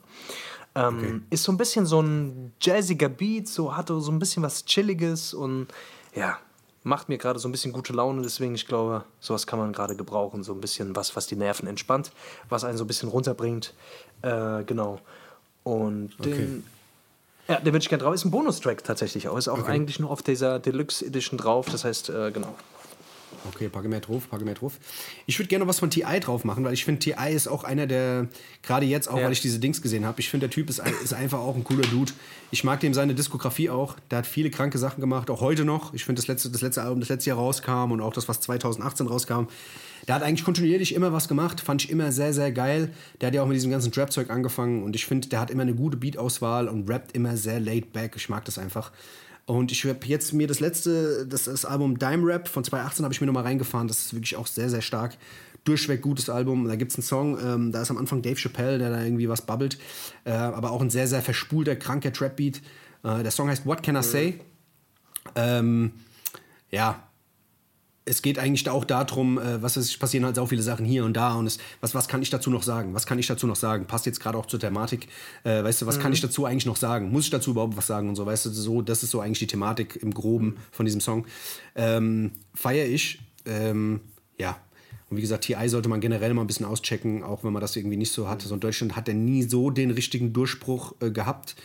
Speaker 1: Ähm, okay. Ist so ein bisschen so ein jazziger Beat, so hatte so ein bisschen was Chilliges und ja, macht mir gerade so ein bisschen gute Laune, deswegen ich glaube, sowas kann man gerade gebrauchen, so ein bisschen was, was die Nerven entspannt, was einen so ein bisschen runterbringt. Äh, genau. Und den, okay. ja, den würde ich gerne drauf. Ist ein Bonustrack tatsächlich auch. Ist auch okay. eigentlich nur auf dieser Deluxe Edition drauf. Das heißt, äh, genau.
Speaker 2: Okay, packe mehr drauf, packe mehr drauf. Ich würde gerne noch was von TI drauf machen, weil ich finde, TI ist auch einer der, gerade jetzt auch, ja. weil ich diese Dings gesehen habe, ich finde, der Typ ist, ist einfach auch ein cooler Dude. Ich mag dem seine Diskografie auch. Der hat viele kranke Sachen gemacht, auch heute noch. Ich finde, das letzte, das letzte Album, das letztes Jahr rauskam und auch das, was 2018 rauskam, der hat eigentlich kontinuierlich immer was gemacht, fand ich immer sehr, sehr geil. Der hat ja auch mit diesem ganzen Trap-Zeug angefangen und ich finde, der hat immer eine gute Beat-Auswahl und rappt immer sehr laid back. Ich mag das einfach. Und ich habe jetzt mir das letzte, das, das Album Dime Rap von 2018 habe ich mir nochmal reingefahren. Das ist wirklich auch sehr, sehr stark. Durchweg gutes Album. Da gibt es einen Song, ähm, da ist am Anfang Dave Chappelle, der da irgendwie was babbelt. Äh, aber auch ein sehr, sehr verspulter, kranker Trap-Beat. Äh, der Song heißt What Can I Say? Ähm, ja, es geht eigentlich auch darum, äh, was ist, passieren halt auch viele Sachen hier und da und es, was, was kann ich dazu noch sagen? Was kann ich dazu noch sagen? Passt jetzt gerade auch zur Thematik. Äh, weißt du, was mhm. kann ich dazu eigentlich noch sagen? Muss ich dazu überhaupt was sagen und so? Weißt du, so, das ist so eigentlich die Thematik im Groben von diesem Song. Ähm, Feiere ich. Ähm, ja, und wie gesagt, TI sollte man generell mal ein bisschen auschecken, auch wenn man das irgendwie nicht so hatte. So in Deutschland hat er nie so den richtigen Durchbruch äh, gehabt.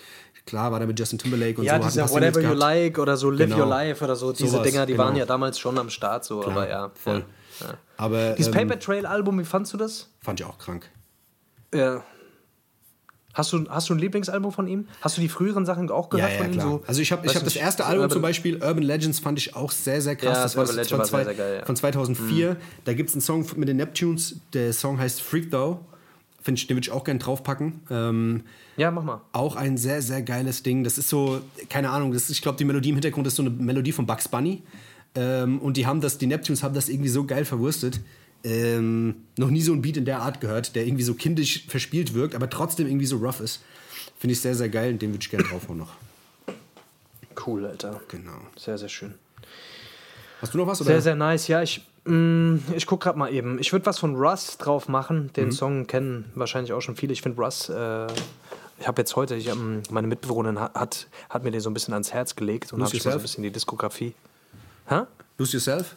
Speaker 2: Klar war der mit Justin Timberlake und
Speaker 1: ja,
Speaker 2: so.
Speaker 1: Ja, dieser Whatever You Like oder so Live genau. Your Life oder so. Diese so Dinger, die genau. waren ja damals schon am Start, so. Klar, aber ja.
Speaker 2: Voll.
Speaker 1: Ja.
Speaker 2: Aber,
Speaker 1: Dieses ähm, Paper Trail Album, wie fandst du das?
Speaker 2: Fand ich auch krank.
Speaker 1: Ja. Hast du, hast du ein Lieblingsalbum von ihm? Hast du die früheren Sachen auch gehört
Speaker 2: ja, ja,
Speaker 1: von
Speaker 2: ihm? So, also ich habe ich hab das erste Album Urban zum Beispiel, Urban Legends, fand ich auch sehr, sehr krass.
Speaker 1: Ja,
Speaker 2: das,
Speaker 1: das war von, zwei, geil,
Speaker 2: von 2004. Mhm. Da gibt es einen Song mit den Neptunes. Der Song heißt Freak Though. Find ich, den würde ich auch gerne draufpacken. Ähm,
Speaker 1: ja, mach mal.
Speaker 2: Auch ein sehr, sehr geiles Ding. Das ist so, keine Ahnung, das ist, ich glaube, die Melodie im Hintergrund ist so eine Melodie von Bugs Bunny. Ähm, und die haben das, die Neptunes haben das irgendwie so geil verwurstet. Ähm, noch nie so ein Beat in der Art gehört, der irgendwie so kindisch verspielt wirkt, aber trotzdem irgendwie so rough ist. Finde ich sehr, sehr geil und den würde ich gerne draufhauen noch.
Speaker 1: Cool, Alter.
Speaker 2: Genau.
Speaker 1: Sehr, sehr schön.
Speaker 2: Hast du noch was?
Speaker 1: Oder? Sehr, sehr nice. Ja, ich, ich gucke gerade mal eben. Ich würde was von Russ drauf machen. Den mhm. Song kennen wahrscheinlich auch schon viele. Ich finde Russ äh, ich habe jetzt heute, ich, ähm, meine Mitbewohnerin hat, hat mir den so ein bisschen ans Herz gelegt und habe so ein bisschen die Diskografie.
Speaker 2: Hä? Lose Yourself?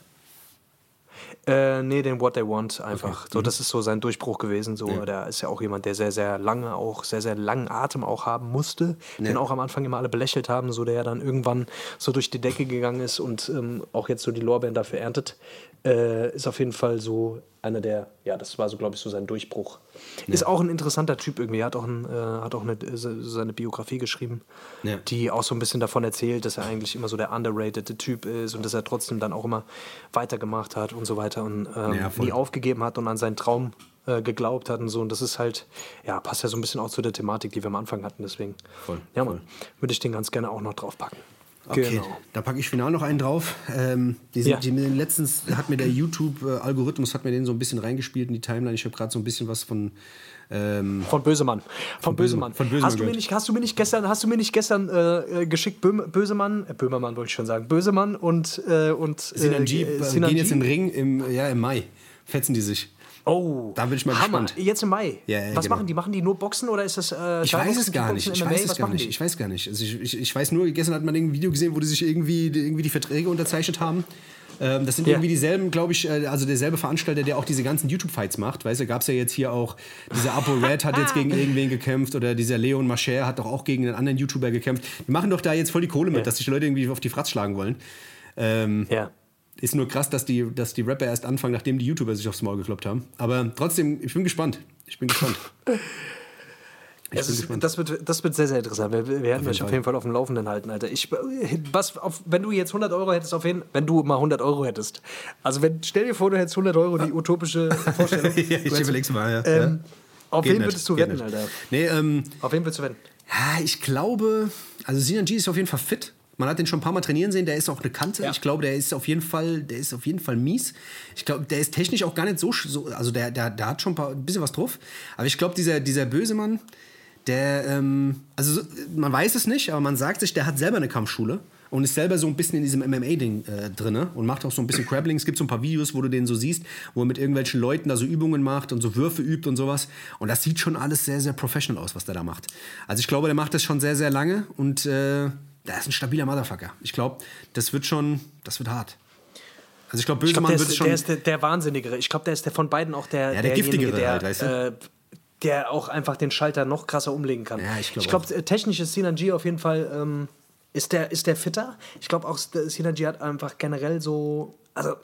Speaker 1: Äh, nee, den What They Want einfach. So, das ist so sein Durchbruch gewesen. So, der ist ja auch jemand, der sehr, sehr lange auch, sehr, sehr langen Atem auch haben musste. Den auch am Anfang immer alle belächelt haben, so der ja dann irgendwann so durch die Decke gegangen ist und ähm, auch jetzt so die Lorbeeren dafür erntet. Äh, ist auf jeden Fall so einer der, ja, das war so, glaube ich, so sein Durchbruch. Ist auch ein interessanter Typ irgendwie. Er hat auch, ein, äh, hat auch eine, se- seine Biografie geschrieben,
Speaker 2: Ja.
Speaker 1: die auch so ein bisschen davon erzählt, dass er eigentlich immer so der underrated Typ ist und dass er trotzdem dann auch immer weitergemacht hat und so weiter und ähm,
Speaker 2: Ja,
Speaker 1: nie aufgegeben hat und an seinen Traum äh, geglaubt hat und so. Und das ist halt, ja, passt ja so ein bisschen auch zu der Thematik, die wir am Anfang hatten. Deswegen,
Speaker 2: Voll,
Speaker 1: ja, Mann, würde ich den ganz gerne auch noch draufpacken.
Speaker 2: Okay,
Speaker 1: Genau.
Speaker 2: da packe ich final noch einen drauf. Ähm, die sind,
Speaker 1: Ja.
Speaker 2: die, letztens hat mir der YouTube-Algorithmus hat mir den so ein bisschen reingespielt in die Timeline. Ich habe gerade so ein bisschen was von ähm,
Speaker 1: Von Bösemann. Von, Bösemann.
Speaker 2: von Bösemann
Speaker 1: hast, du mir nicht, hast du mir nicht gestern, hast du mir nicht gestern äh, äh, geschickt, Böhm, Bösemann, äh, Böhmermann wollte ich schon sagen, Bösemann und, äh, und äh,
Speaker 2: äh,
Speaker 1: Sinan
Speaker 2: gehen jetzt in den Ring im, ja, im Mai. Fetzen die sich.
Speaker 1: Oh,
Speaker 2: Da bin ich mal
Speaker 1: Hammer.
Speaker 2: gespannt.
Speaker 1: Jetzt im Mai.
Speaker 2: Ja, ja,
Speaker 1: Was
Speaker 2: genau.
Speaker 1: machen die? Machen die nur Boxen oder ist das äh,
Speaker 2: Ich weiß es gar nicht. Ich weiß es gar nicht. Ich weiß gar nicht. Also ich, ich, ich weiß nur, gestern hat man ein Video gesehen, wo die sich irgendwie, irgendwie die Verträge unterzeichnet haben. Ähm, das sind
Speaker 1: Ja.
Speaker 2: irgendwie dieselben, glaube ich, äh, also derselbe Veranstalter, der auch diese ganzen YouTube-Fights macht. Weißt du, gab es ja jetzt hier auch, dieser Apo Red hat jetzt gegen irgendwen gekämpft oder dieser Leon Mascher hat doch auch gegen einen anderen YouTuber gekämpft. Die machen doch da jetzt voll die Kohle mit, dass sich Leute irgendwie auf die Fratz schlagen wollen. Ähm,
Speaker 1: Ja.
Speaker 2: Ist nur krass, dass die, dass die Rapper erst anfangen, nachdem die YouTuber sich aufs Maul gekloppt haben. Aber trotzdem, ich bin gespannt. Ich bin gespannt. Ich
Speaker 1: ist, das, wird, das wird sehr, sehr interessant. Wir, wir werden euch auf jeden Fall auf dem Laufenden halten, Alter. Ich, was, auf, wenn du jetzt 100 Euro hättest, auf jeden wenn du mal 100 Euro hättest. Also wenn, stell dir vor, du hättest 100 Euro, die utopische Vorstellung.
Speaker 2: ja, ich überleg's mal. Ja.
Speaker 1: Ähm, auf
Speaker 2: Geht
Speaker 1: wen
Speaker 2: nicht,
Speaker 1: würdest du
Speaker 2: geht
Speaker 1: wetten,
Speaker 2: nicht.
Speaker 1: Alter?
Speaker 2: Nee, ähm,
Speaker 1: Auf wen würdest du wetten?
Speaker 2: ja, ich glaube, also Sinan G ist auf jeden Fall fit. Man hat den schon ein paar Mal trainieren sehen, der ist auch eine Kante.
Speaker 1: Ja.
Speaker 2: Ich glaube, der ist auf jeden Fall, der ist auf jeden Fall mies. Ich glaube, der ist technisch auch gar nicht so, so also der, der, der hat schon ein, paar, ein bisschen was drauf. Aber ich glaube, dieser, dieser böse Mann, der, ähm, also so- man weiß es nicht, aber man sagt sich, der hat selber eine Kampfschule und ist selber so ein bisschen in diesem MMA-Ding äh, drin und macht auch so ein bisschen Crabbling. Es gibt so ein paar Videos, wo du den so siehst, wo er mit irgendwelchen Leuten da so Übungen macht und so Würfe übt und sowas. Und das sieht schon alles sehr, sehr professional aus, was der da macht. Also ich glaube, der macht das schon sehr, sehr lange und äh, der ist ein stabiler Motherfucker. Ich glaube, das wird schon, das wird hart. Also ich glaube, Bösemann
Speaker 1: der,
Speaker 2: wird
Speaker 1: ist-
Speaker 2: schon...
Speaker 1: der ist der, der Wahnsinnigere. Ich glaube, der ist der von beiden auch der,
Speaker 2: Ja, der giftigere
Speaker 1: der,
Speaker 2: halt, weißt du?
Speaker 1: äh, der auch einfach den Schalter noch krasser umlegen kann.
Speaker 2: Ja, ich glaub
Speaker 1: glaube, äh, technisch ist Sinan G auf jeden Fall, ähm, ist, der, ist der fitter. Ich glaube auch, Sinan G hat einfach generell so, also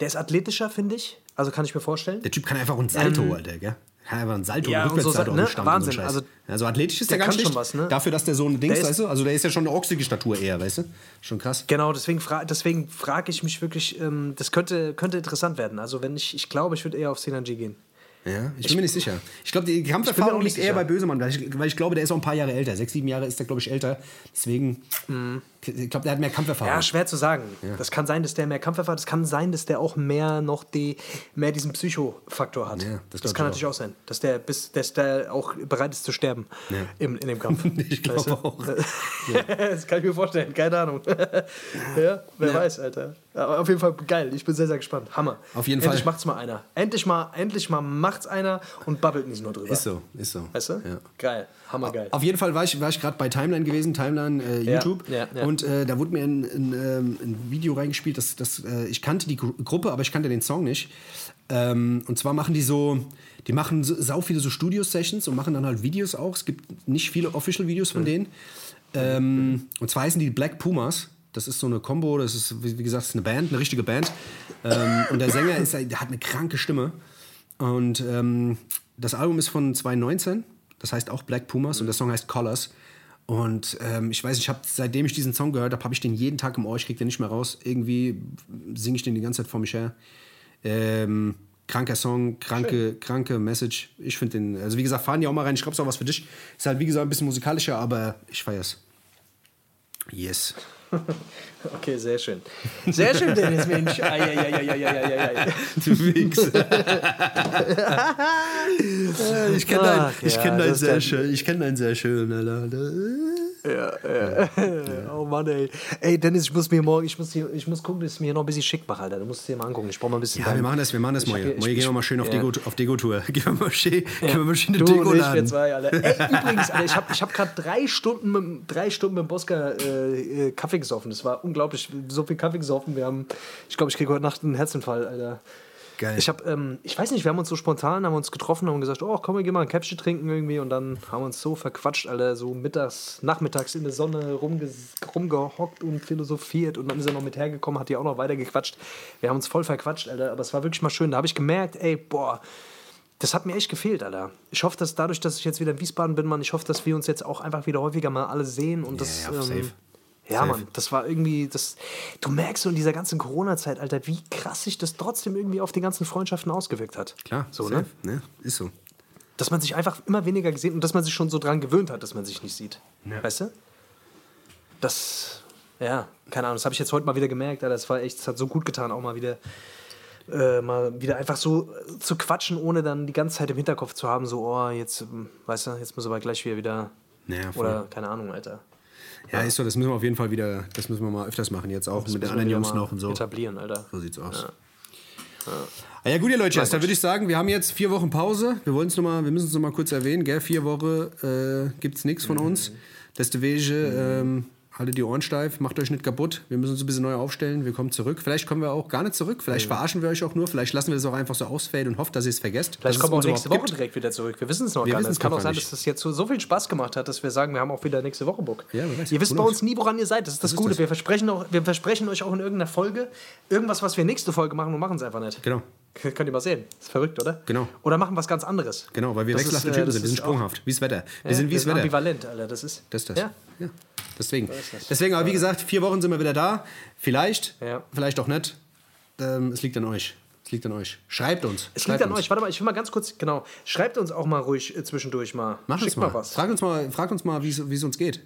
Speaker 1: der ist athletischer, finde ich. Also kann ich mir vorstellen.
Speaker 2: Der Typ kann einfach ein Salto, Alter, gell? Kann einfach ein Salto,
Speaker 1: Ja, und so
Speaker 2: Rückwärtssalto
Speaker 1: ne?
Speaker 2: auf den Stand
Speaker 1: Wahnsinn,
Speaker 2: So
Speaker 1: also
Speaker 2: also athletisch ist
Speaker 1: der
Speaker 2: der, ganz schlecht.
Speaker 1: was, ne?
Speaker 2: Dafür, dass der so ein Dings,
Speaker 1: ist-
Speaker 2: weißt du? Also der ist ja schon eine ochsige Statur eher, weißt du? Schon krass.
Speaker 1: Genau, deswegen, fra deswegen frage ich mich wirklich, ähm, das könnte, könnte interessant werden. Also wenn ich, ich glaube, ich würde eher auf Sinan G gehen.
Speaker 2: Ja, ich bin mir nicht sicher. Ich glaube, die
Speaker 1: Ich
Speaker 2: Kampferfahrung liegt eher
Speaker 1: sicher.
Speaker 2: bei Bösemann, weil ich, weil ich glaube, der ist auch ein paar Jahre älter. Sechs, sieben Jahre ist der, glaube ich, älter. Deswegen, ich glaube, der hat mehr Kampferfahrung.
Speaker 1: Ja, schwer zu sagen. Das kann sein, dass der mehr Kampferfahrung hat. Das kann sein, dass der auch mehr noch die, mehr diesen Psychofaktor hat.
Speaker 2: Ja,
Speaker 1: das
Speaker 2: das
Speaker 1: kann
Speaker 2: ich
Speaker 1: natürlich auch. sein. Dass der, bis, dass der auch bereit ist zu sterben im, in dem Kampf.
Speaker 2: Ich glaube
Speaker 1: Weißt du?
Speaker 2: auch.
Speaker 1: das kann ich mir vorstellen. Keine Ahnung. ja, wer weiß, Alter. Aber auf jeden Fall geil. Ich bin sehr, sehr gespannt. Hammer.
Speaker 2: Auf jeden
Speaker 1: Endlich
Speaker 2: Fall.
Speaker 1: macht's mal einer. Endlich mal, endlich mal macht's einer und babbelt nicht nur drüber.
Speaker 2: Ist so, ist so.
Speaker 1: Weißt du?
Speaker 2: Ja.
Speaker 1: Geil. Hammergeil.
Speaker 2: Auf jeden Fall war ich, war ich gerade bei Timeline gewesen, Timeline äh,
Speaker 1: Ja,
Speaker 2: YouTube.
Speaker 1: ja, ja.
Speaker 2: Und äh, da wurde mir ein, ein, ähm, ein Video reingespielt, das, das, äh, ich kannte die Gru Gruppe, aber ich kannte den Song nicht. Ähm, und zwar machen die so, die machen so, sau viele so Studio-Sessions und machen dann halt Videos auch. Es gibt nicht viele Official-Videos von denen. Ähm, und zwar heißen die Black Pumas. Das ist so eine Combo, das ist, wie gesagt, ist eine Band, eine richtige Band. Ähm, und der Sänger ist, der hat eine kranke Stimme. Und ähm, das Album ist von 2019, das heißt auch Black Pumas und der Song heißt Colors. Und ähm, ich weiß, ich habe seitdem ich diesen Song gehört habe, habe ich den jeden Tag im Ohr, ich krieg den nicht mehr raus. Irgendwie singe ich den die ganze Zeit vor mich her. Ähm, kranker Song, kranke, kranke Message. Ich finde den, also wie gesagt, fahren die auch mal rein, ich glaube, es ist auch was für dich. Ist halt, wie gesagt, ein bisschen musikalischer, aber ich feier's. Yes.
Speaker 1: Okay, sehr schön. Sehr schön, Dennis, Mensch. Ei, ei, ei, ei, ei, ei.
Speaker 2: Du Wichser. ich kenne
Speaker 1: ja,
Speaker 2: kenn deinen
Speaker 1: das ist
Speaker 2: sehr schön. Ich kenne deinen sehr schön, Alter.
Speaker 1: Oh Mann, ey. Ey, Dennis, ich muss mir morgen, ich muss, hier, ich muss gucken, dass ich mir noch ein bisschen schick mache, Alter. Du musst es dir mal angucken. Ich brauche mal ein bisschen.
Speaker 2: Ja, wir machen das, wir machen das
Speaker 1: ich-
Speaker 2: Morgen gehen wir mal schön auf
Speaker 1: ja.
Speaker 2: Auf Dego-Tour. Gehen wir mal schön, gehen wir mal schön eine
Speaker 1: und ich, wir zwei, Alter. Ey, übrigens, Alter, ich habe ich hab gerade drei Stunden mit, drei Stunden mit dem Boska äh, äh, Kaffee gesoffen. Das war unglaublich. So viel Kaffee gesoffen. Wir haben, ich glaube, ich kriege heute Nacht einen Herzinfall, Alter.
Speaker 2: Geil.
Speaker 1: Ich habe, ähm, ich weiß nicht, wir haben uns so spontan, haben uns getroffen, haben gesagt, oh, komm, wir gehen mal ein Käppchen trinken irgendwie und dann haben wir uns so verquatscht, Alter, so mittags, nachmittags in der Sonne rumge rumgehockt und philosophiert und dann ist er noch mit hergekommen, hat die auch noch weiter gequatscht. Wir haben uns voll verquatscht, Alter, aber es war wirklich mal schön. Da habe ich gemerkt, ey, boah, das hat mir echt gefehlt, Alter. Ich hoffe, dass dadurch, dass ich jetzt wieder in Wiesbaden bin, Mann, ich hoffe, dass wir uns jetzt auch einfach wieder häufiger mal alle sehen und das.
Speaker 2: ja, safe.
Speaker 1: Ja,
Speaker 2: Safe.
Speaker 1: Mann, das war irgendwie, das, du merkst so in dieser ganzen Corona-Zeit, Alter, wie krass sich das trotzdem irgendwie auf die ganzen Freundschaften ausgewirkt hat.
Speaker 2: Klar,
Speaker 1: so,
Speaker 2: safe,
Speaker 1: ne?
Speaker 2: ne? Ist so.
Speaker 1: Dass man sich einfach immer weniger gesehen und dass man sich schon so dran gewöhnt hat, dass man sich nicht sieht. Weißt du? Das, ja, keine Ahnung, das habe ich jetzt heute mal wieder gemerkt, Alter, das war echt, das hat so gut getan, auch mal wieder, äh, mal wieder einfach so äh, zu quatschen, ohne dann die ganze Zeit im Hinterkopf zu haben, so, oh, jetzt, ähm, weißt du, jetzt müssen wir gleich wieder wieder,
Speaker 2: Ja,
Speaker 1: oder keine Ahnung, Alter.
Speaker 2: Ja, ist so, das müssen wir auf jeden Fall wieder, das müssen wir mal öfters machen, jetzt auch mit den anderen Jungs noch und so.
Speaker 1: Etablieren, Alter.
Speaker 2: So sieht's aus. Ah, ja, gut, ihr Leute, dann würde ich sagen, wir haben jetzt vier Wochen Pause. Wir, wollen's noch mal, wir müssen es nochmal kurz erwähnen, gell? Vier Wochen äh, gibt es nichts von uns. Deswegen, ähm, haltet die Ohren steif, macht euch nicht kaputt. Wir müssen uns ein bisschen neu aufstellen. Wir kommen zurück. Vielleicht kommen wir auch gar nicht zurück. Vielleicht verarschen wir euch auch nur. Vielleicht lassen wir das auch einfach so ausfällen und hoffen, dass ihr es vergesst.
Speaker 1: Vielleicht kommen wir auch nächste Woche
Speaker 2: gibt.
Speaker 1: direkt wieder zurück. Wir wissen es noch
Speaker 2: Wir
Speaker 1: gar nicht. Es kann auch sein, dass das jetzt so, so viel Spaß gemacht hat, dass wir sagen, wir haben auch wieder nächste Woche Bock.
Speaker 2: Ja, weiß.
Speaker 1: ihr wisst bei uns nie, woran ihr seid. Das ist das,
Speaker 2: ist
Speaker 1: Gute.
Speaker 2: das.
Speaker 1: Wir, versprechen auch, wir versprechen euch auch in irgendeiner Folge irgendwas, was wir nächste Folge machen und machen es einfach nicht.
Speaker 2: Genau.
Speaker 1: Könnt ihr mal sehen. Ist verrückt, oder?
Speaker 2: Genau.
Speaker 1: Oder machen was ganz anderes.
Speaker 2: Genau, weil wir
Speaker 1: Das
Speaker 2: wechselhafte
Speaker 1: äh,
Speaker 2: Typen sind. Wir sind sprunghaft. Wie das Wetter. Wir
Speaker 1: Ja,
Speaker 2: sind wie das Wetter.
Speaker 1: ambivalent, Alter. Das ist.
Speaker 2: Das ist das.
Speaker 1: Ja.
Speaker 2: Ja. Deswegen.
Speaker 1: das.
Speaker 2: Deswegen, aber wie gesagt, vier Wochen sind wir wieder da. Vielleicht,
Speaker 1: Ja.
Speaker 2: vielleicht auch nicht. Ähm, es liegt an euch. Es liegt an euch. Schreibt uns.
Speaker 1: Es
Speaker 2: Schreibt
Speaker 1: liegt an
Speaker 2: uns.
Speaker 1: euch. Warte mal, ich will mal ganz kurz, genau. Schreibt uns auch mal ruhig äh, zwischendurch mal.
Speaker 2: Macht
Speaker 1: Schickt
Speaker 2: uns mal.
Speaker 1: was.
Speaker 2: Fragt uns mal, fragt uns mal, wie es uns geht.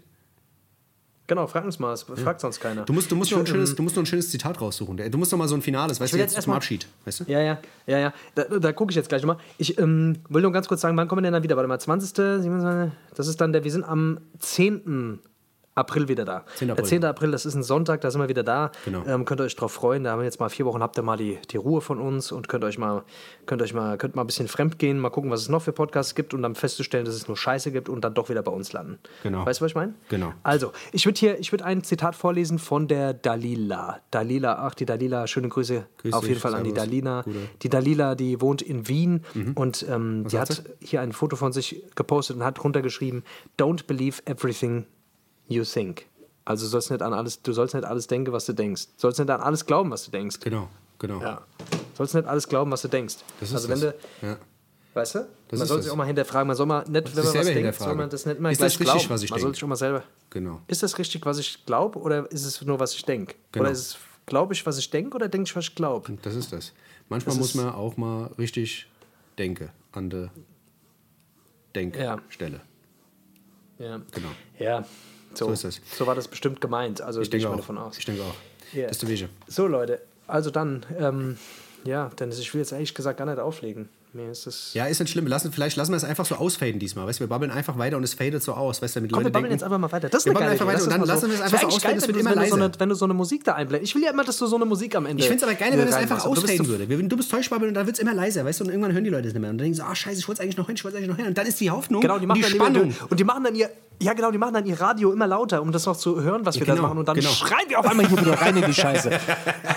Speaker 1: Genau, fragt uns mal. Das fragt sonst keiner.
Speaker 2: Du musst, du, musst
Speaker 1: Ich
Speaker 2: noch ein
Speaker 1: will,
Speaker 2: schönes, du musst noch ein schönes Zitat raussuchen. Du musst noch mal so ein Finales, weißt du, jetzt,
Speaker 1: jetzt
Speaker 2: zum Abschied. Weißt du?
Speaker 1: Ja, ja, ja, ja. Da, da gucke ich jetzt gleich nochmal. Ich ähm, will nur ganz kurz sagen, wann kommen wir denn dann wieder? Warte mal, 20., 27., das ist dann der, wir sind am 10. April wieder da.
Speaker 2: 10. April.
Speaker 1: Der 10. April, das ist ein Sonntag, da sind wir wieder da.
Speaker 2: Genau.
Speaker 1: Ähm, könnt ihr euch drauf freuen. Da haben wir jetzt mal vier Wochen, habt ihr mal die, die Ruhe von uns und könnt euch mal, könnt euch mal, könnt mal ein bisschen fremd gehen, mal gucken, was es noch für Podcasts gibt und dann festzustellen, dass es nur Scheiße gibt und dann doch wieder bei uns landen.
Speaker 2: Genau.
Speaker 1: Weißt du, was ich meine?
Speaker 2: Genau.
Speaker 1: Also, ich würde hier, ich würde ein Zitat vorlesen von der Dalila. Dalila, ach, die Dalila, schöne Grüße
Speaker 2: Grüß
Speaker 1: auf
Speaker 2: dich,
Speaker 1: jeden Fall an die. Dalila.
Speaker 2: Gute.
Speaker 1: Die Dalila, die wohnt in Wien und ähm, die
Speaker 2: hat
Speaker 1: hat hier ein Foto von sich gepostet und hat runtergeschrieben: Don't believe everything you think. Also sollst nicht an alles, du sollst nicht alles denken, was du denkst. Du sollst nicht an alles glauben, was du denkst.
Speaker 2: Genau, genau.
Speaker 1: Ja. Du sollst nicht alles glauben, was du denkst.
Speaker 2: Das ist
Speaker 1: also wenn
Speaker 2: das.
Speaker 1: du,
Speaker 2: ja.
Speaker 1: weißt du, man
Speaker 2: ist
Speaker 1: soll
Speaker 2: das.
Speaker 1: sich auch mal hinterfragen. Man soll mal nicht, wenn man was denkt, soll man das nicht immer
Speaker 2: Ist
Speaker 1: gleich
Speaker 2: das richtig,
Speaker 1: glauben.
Speaker 2: was ich
Speaker 1: man soll sich auch mal selber.
Speaker 2: Genau.
Speaker 1: Ist das richtig, was ich glaube, oder ist es nur, was ich denke?
Speaker 2: Genau.
Speaker 1: Oder ist es, glaube ich, was ich denke, oder denke ich, was ich glaube?
Speaker 2: Das ist das. Manchmal
Speaker 1: Das
Speaker 2: muss man auch mal richtig denken an der
Speaker 1: Ja.
Speaker 2: Denkstelle.
Speaker 1: Ja.
Speaker 2: Genau.
Speaker 1: Ja, so,
Speaker 2: So ist es.
Speaker 1: so war das bestimmt gemeint. Also
Speaker 2: Ich denke
Speaker 1: mal
Speaker 2: auch.
Speaker 1: davon aus.
Speaker 2: Ich denke auch.
Speaker 1: Ja.
Speaker 2: Das ist der Wege.
Speaker 1: So, Leute, also dann, ähm, ja, Dennis, ich will jetzt ehrlich gesagt gar nicht auflegen. Mir ist das.
Speaker 2: Ja, ist nicht schlimm. Lassen, vielleicht lassen wir es einfach so ausfaden diesmal. Weißt wir babbeln einfach weiter und es fadet so aus. Weißt damit
Speaker 1: Komm,
Speaker 2: Leute
Speaker 1: wir babbeln
Speaker 2: denken,
Speaker 1: jetzt einfach mal weiter. Das ist
Speaker 2: Wir
Speaker 1: eine geile
Speaker 2: einfach weiter und dann lassen wir es
Speaker 1: Es wär
Speaker 2: einfach so ausfaden, es
Speaker 1: geil,
Speaker 2: wird
Speaker 1: wenn
Speaker 2: immer
Speaker 1: wenn du so
Speaker 2: leiser.
Speaker 1: eine- Wenn du so eine Musik da einblendest. Ich will ja immer, dass du so eine Musik am Ende.
Speaker 2: Ich finde es aber geil, wenn das einfach ausfaden würde. Wir- Du bist Täuschbabbel und dann wird es immer leiser, weißt du, und irgendwann hören die Leute es nicht mehr. Und dann denken sie, ah, scheiße, ich wollte eigentlich noch hin, ich wollte eigentlich noch hin. Und dann ist die Hoffnung
Speaker 1: Genau, die
Speaker 2: und
Speaker 1: machen
Speaker 2: die Spannung.
Speaker 1: Und die machen dann ihr, ja genau, die machen dann ihr Radio immer lauter, um das noch zu hören, was wir da
Speaker 2: genau,
Speaker 1: machen. Und dann
Speaker 2: genau.
Speaker 1: schreien wir auf einmal hier wieder rein in die Scheiße.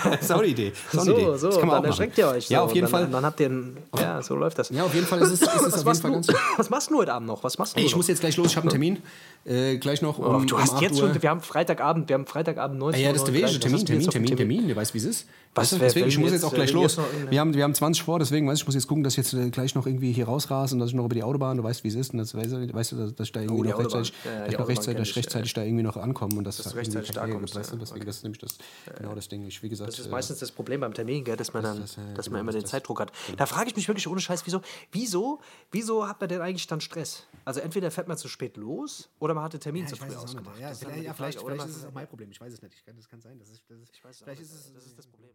Speaker 2: Das ist auch eine Idee. Das ist auch eine Idee.
Speaker 1: So, so,
Speaker 2: das kann man
Speaker 1: dann
Speaker 2: auch machen.
Speaker 1: erschreckt ihr euch.
Speaker 2: Ja,
Speaker 1: so.
Speaker 2: auf jeden
Speaker 1: und dann,
Speaker 2: Fall.
Speaker 1: Dann habt ihr ein, ja, so läuft das.
Speaker 2: Ja, auf jeden Fall ist es, ist es
Speaker 1: was,
Speaker 2: Fall
Speaker 1: du, was machst du heute Abend noch? Was machst du
Speaker 2: Ich
Speaker 1: noch?
Speaker 2: muss jetzt gleich los, ich habe einen Termin. Äh, gleich noch um,
Speaker 1: Oh, du
Speaker 2: um
Speaker 1: hast
Speaker 2: 8
Speaker 1: jetzt
Speaker 2: Uhr.
Speaker 1: schon, wir haben Freitagabend, wir haben Freitagabend 19
Speaker 2: Ah, ja, das ist der Wege. Termin,
Speaker 1: du
Speaker 2: Termin, Termin, Termin. Du weißt, wie es ist.
Speaker 1: Was,
Speaker 2: Weißt du? Deswegen, ich muss
Speaker 1: jetzt,
Speaker 2: jetzt auch
Speaker 1: äh,
Speaker 2: gleich
Speaker 1: wenn
Speaker 2: los. Wir haben, wir haben 20 vor, deswegen weiß ich, ich muss jetzt gucken, dass ich jetzt äh, gleich noch irgendwie hier rausrase und dass ich noch über die Autobahn, du weißt, wie es ist. Und das, weißt, du, weißt du, dass, ich da irgendwie
Speaker 1: Oh,
Speaker 2: noch rechtzeitig,
Speaker 1: Ja,
Speaker 2: dass rechtzeitig, dass
Speaker 1: ich,
Speaker 2: rechtzeitig da irgendwie noch ankomme. Und das
Speaker 1: Dass du rechtzeitig da
Speaker 2: Ärger
Speaker 1: kommst,
Speaker 2: gibt, weißt du? Deswegen,
Speaker 1: okay.
Speaker 2: das ist nämlich das, genau das Ding. Ich, wie gesagt,
Speaker 1: Das ist
Speaker 2: äh,
Speaker 1: meistens das Problem beim Termin, gell, dass man dann,
Speaker 2: das, äh,
Speaker 1: dass
Speaker 2: genau,
Speaker 1: man immer
Speaker 2: das-
Speaker 1: den Zeitdruck hat. Da frage ich mich wirklich ohne Scheiß, wieso, wieso, wieso hat man denn eigentlich dann Stress? Also entweder fährt man zu spät los oder man hat den Termin
Speaker 2: Ja,
Speaker 1: zu früh ausgemacht.
Speaker 2: Ja, vielleicht, vielleicht, vielleicht ist es auch mein Problem. Ich weiß es nicht. Ich kann, das kann sein. Das ist, das ist,
Speaker 1: Ich weiß es
Speaker 2: vielleicht ist es,
Speaker 1: Das ist das Problem.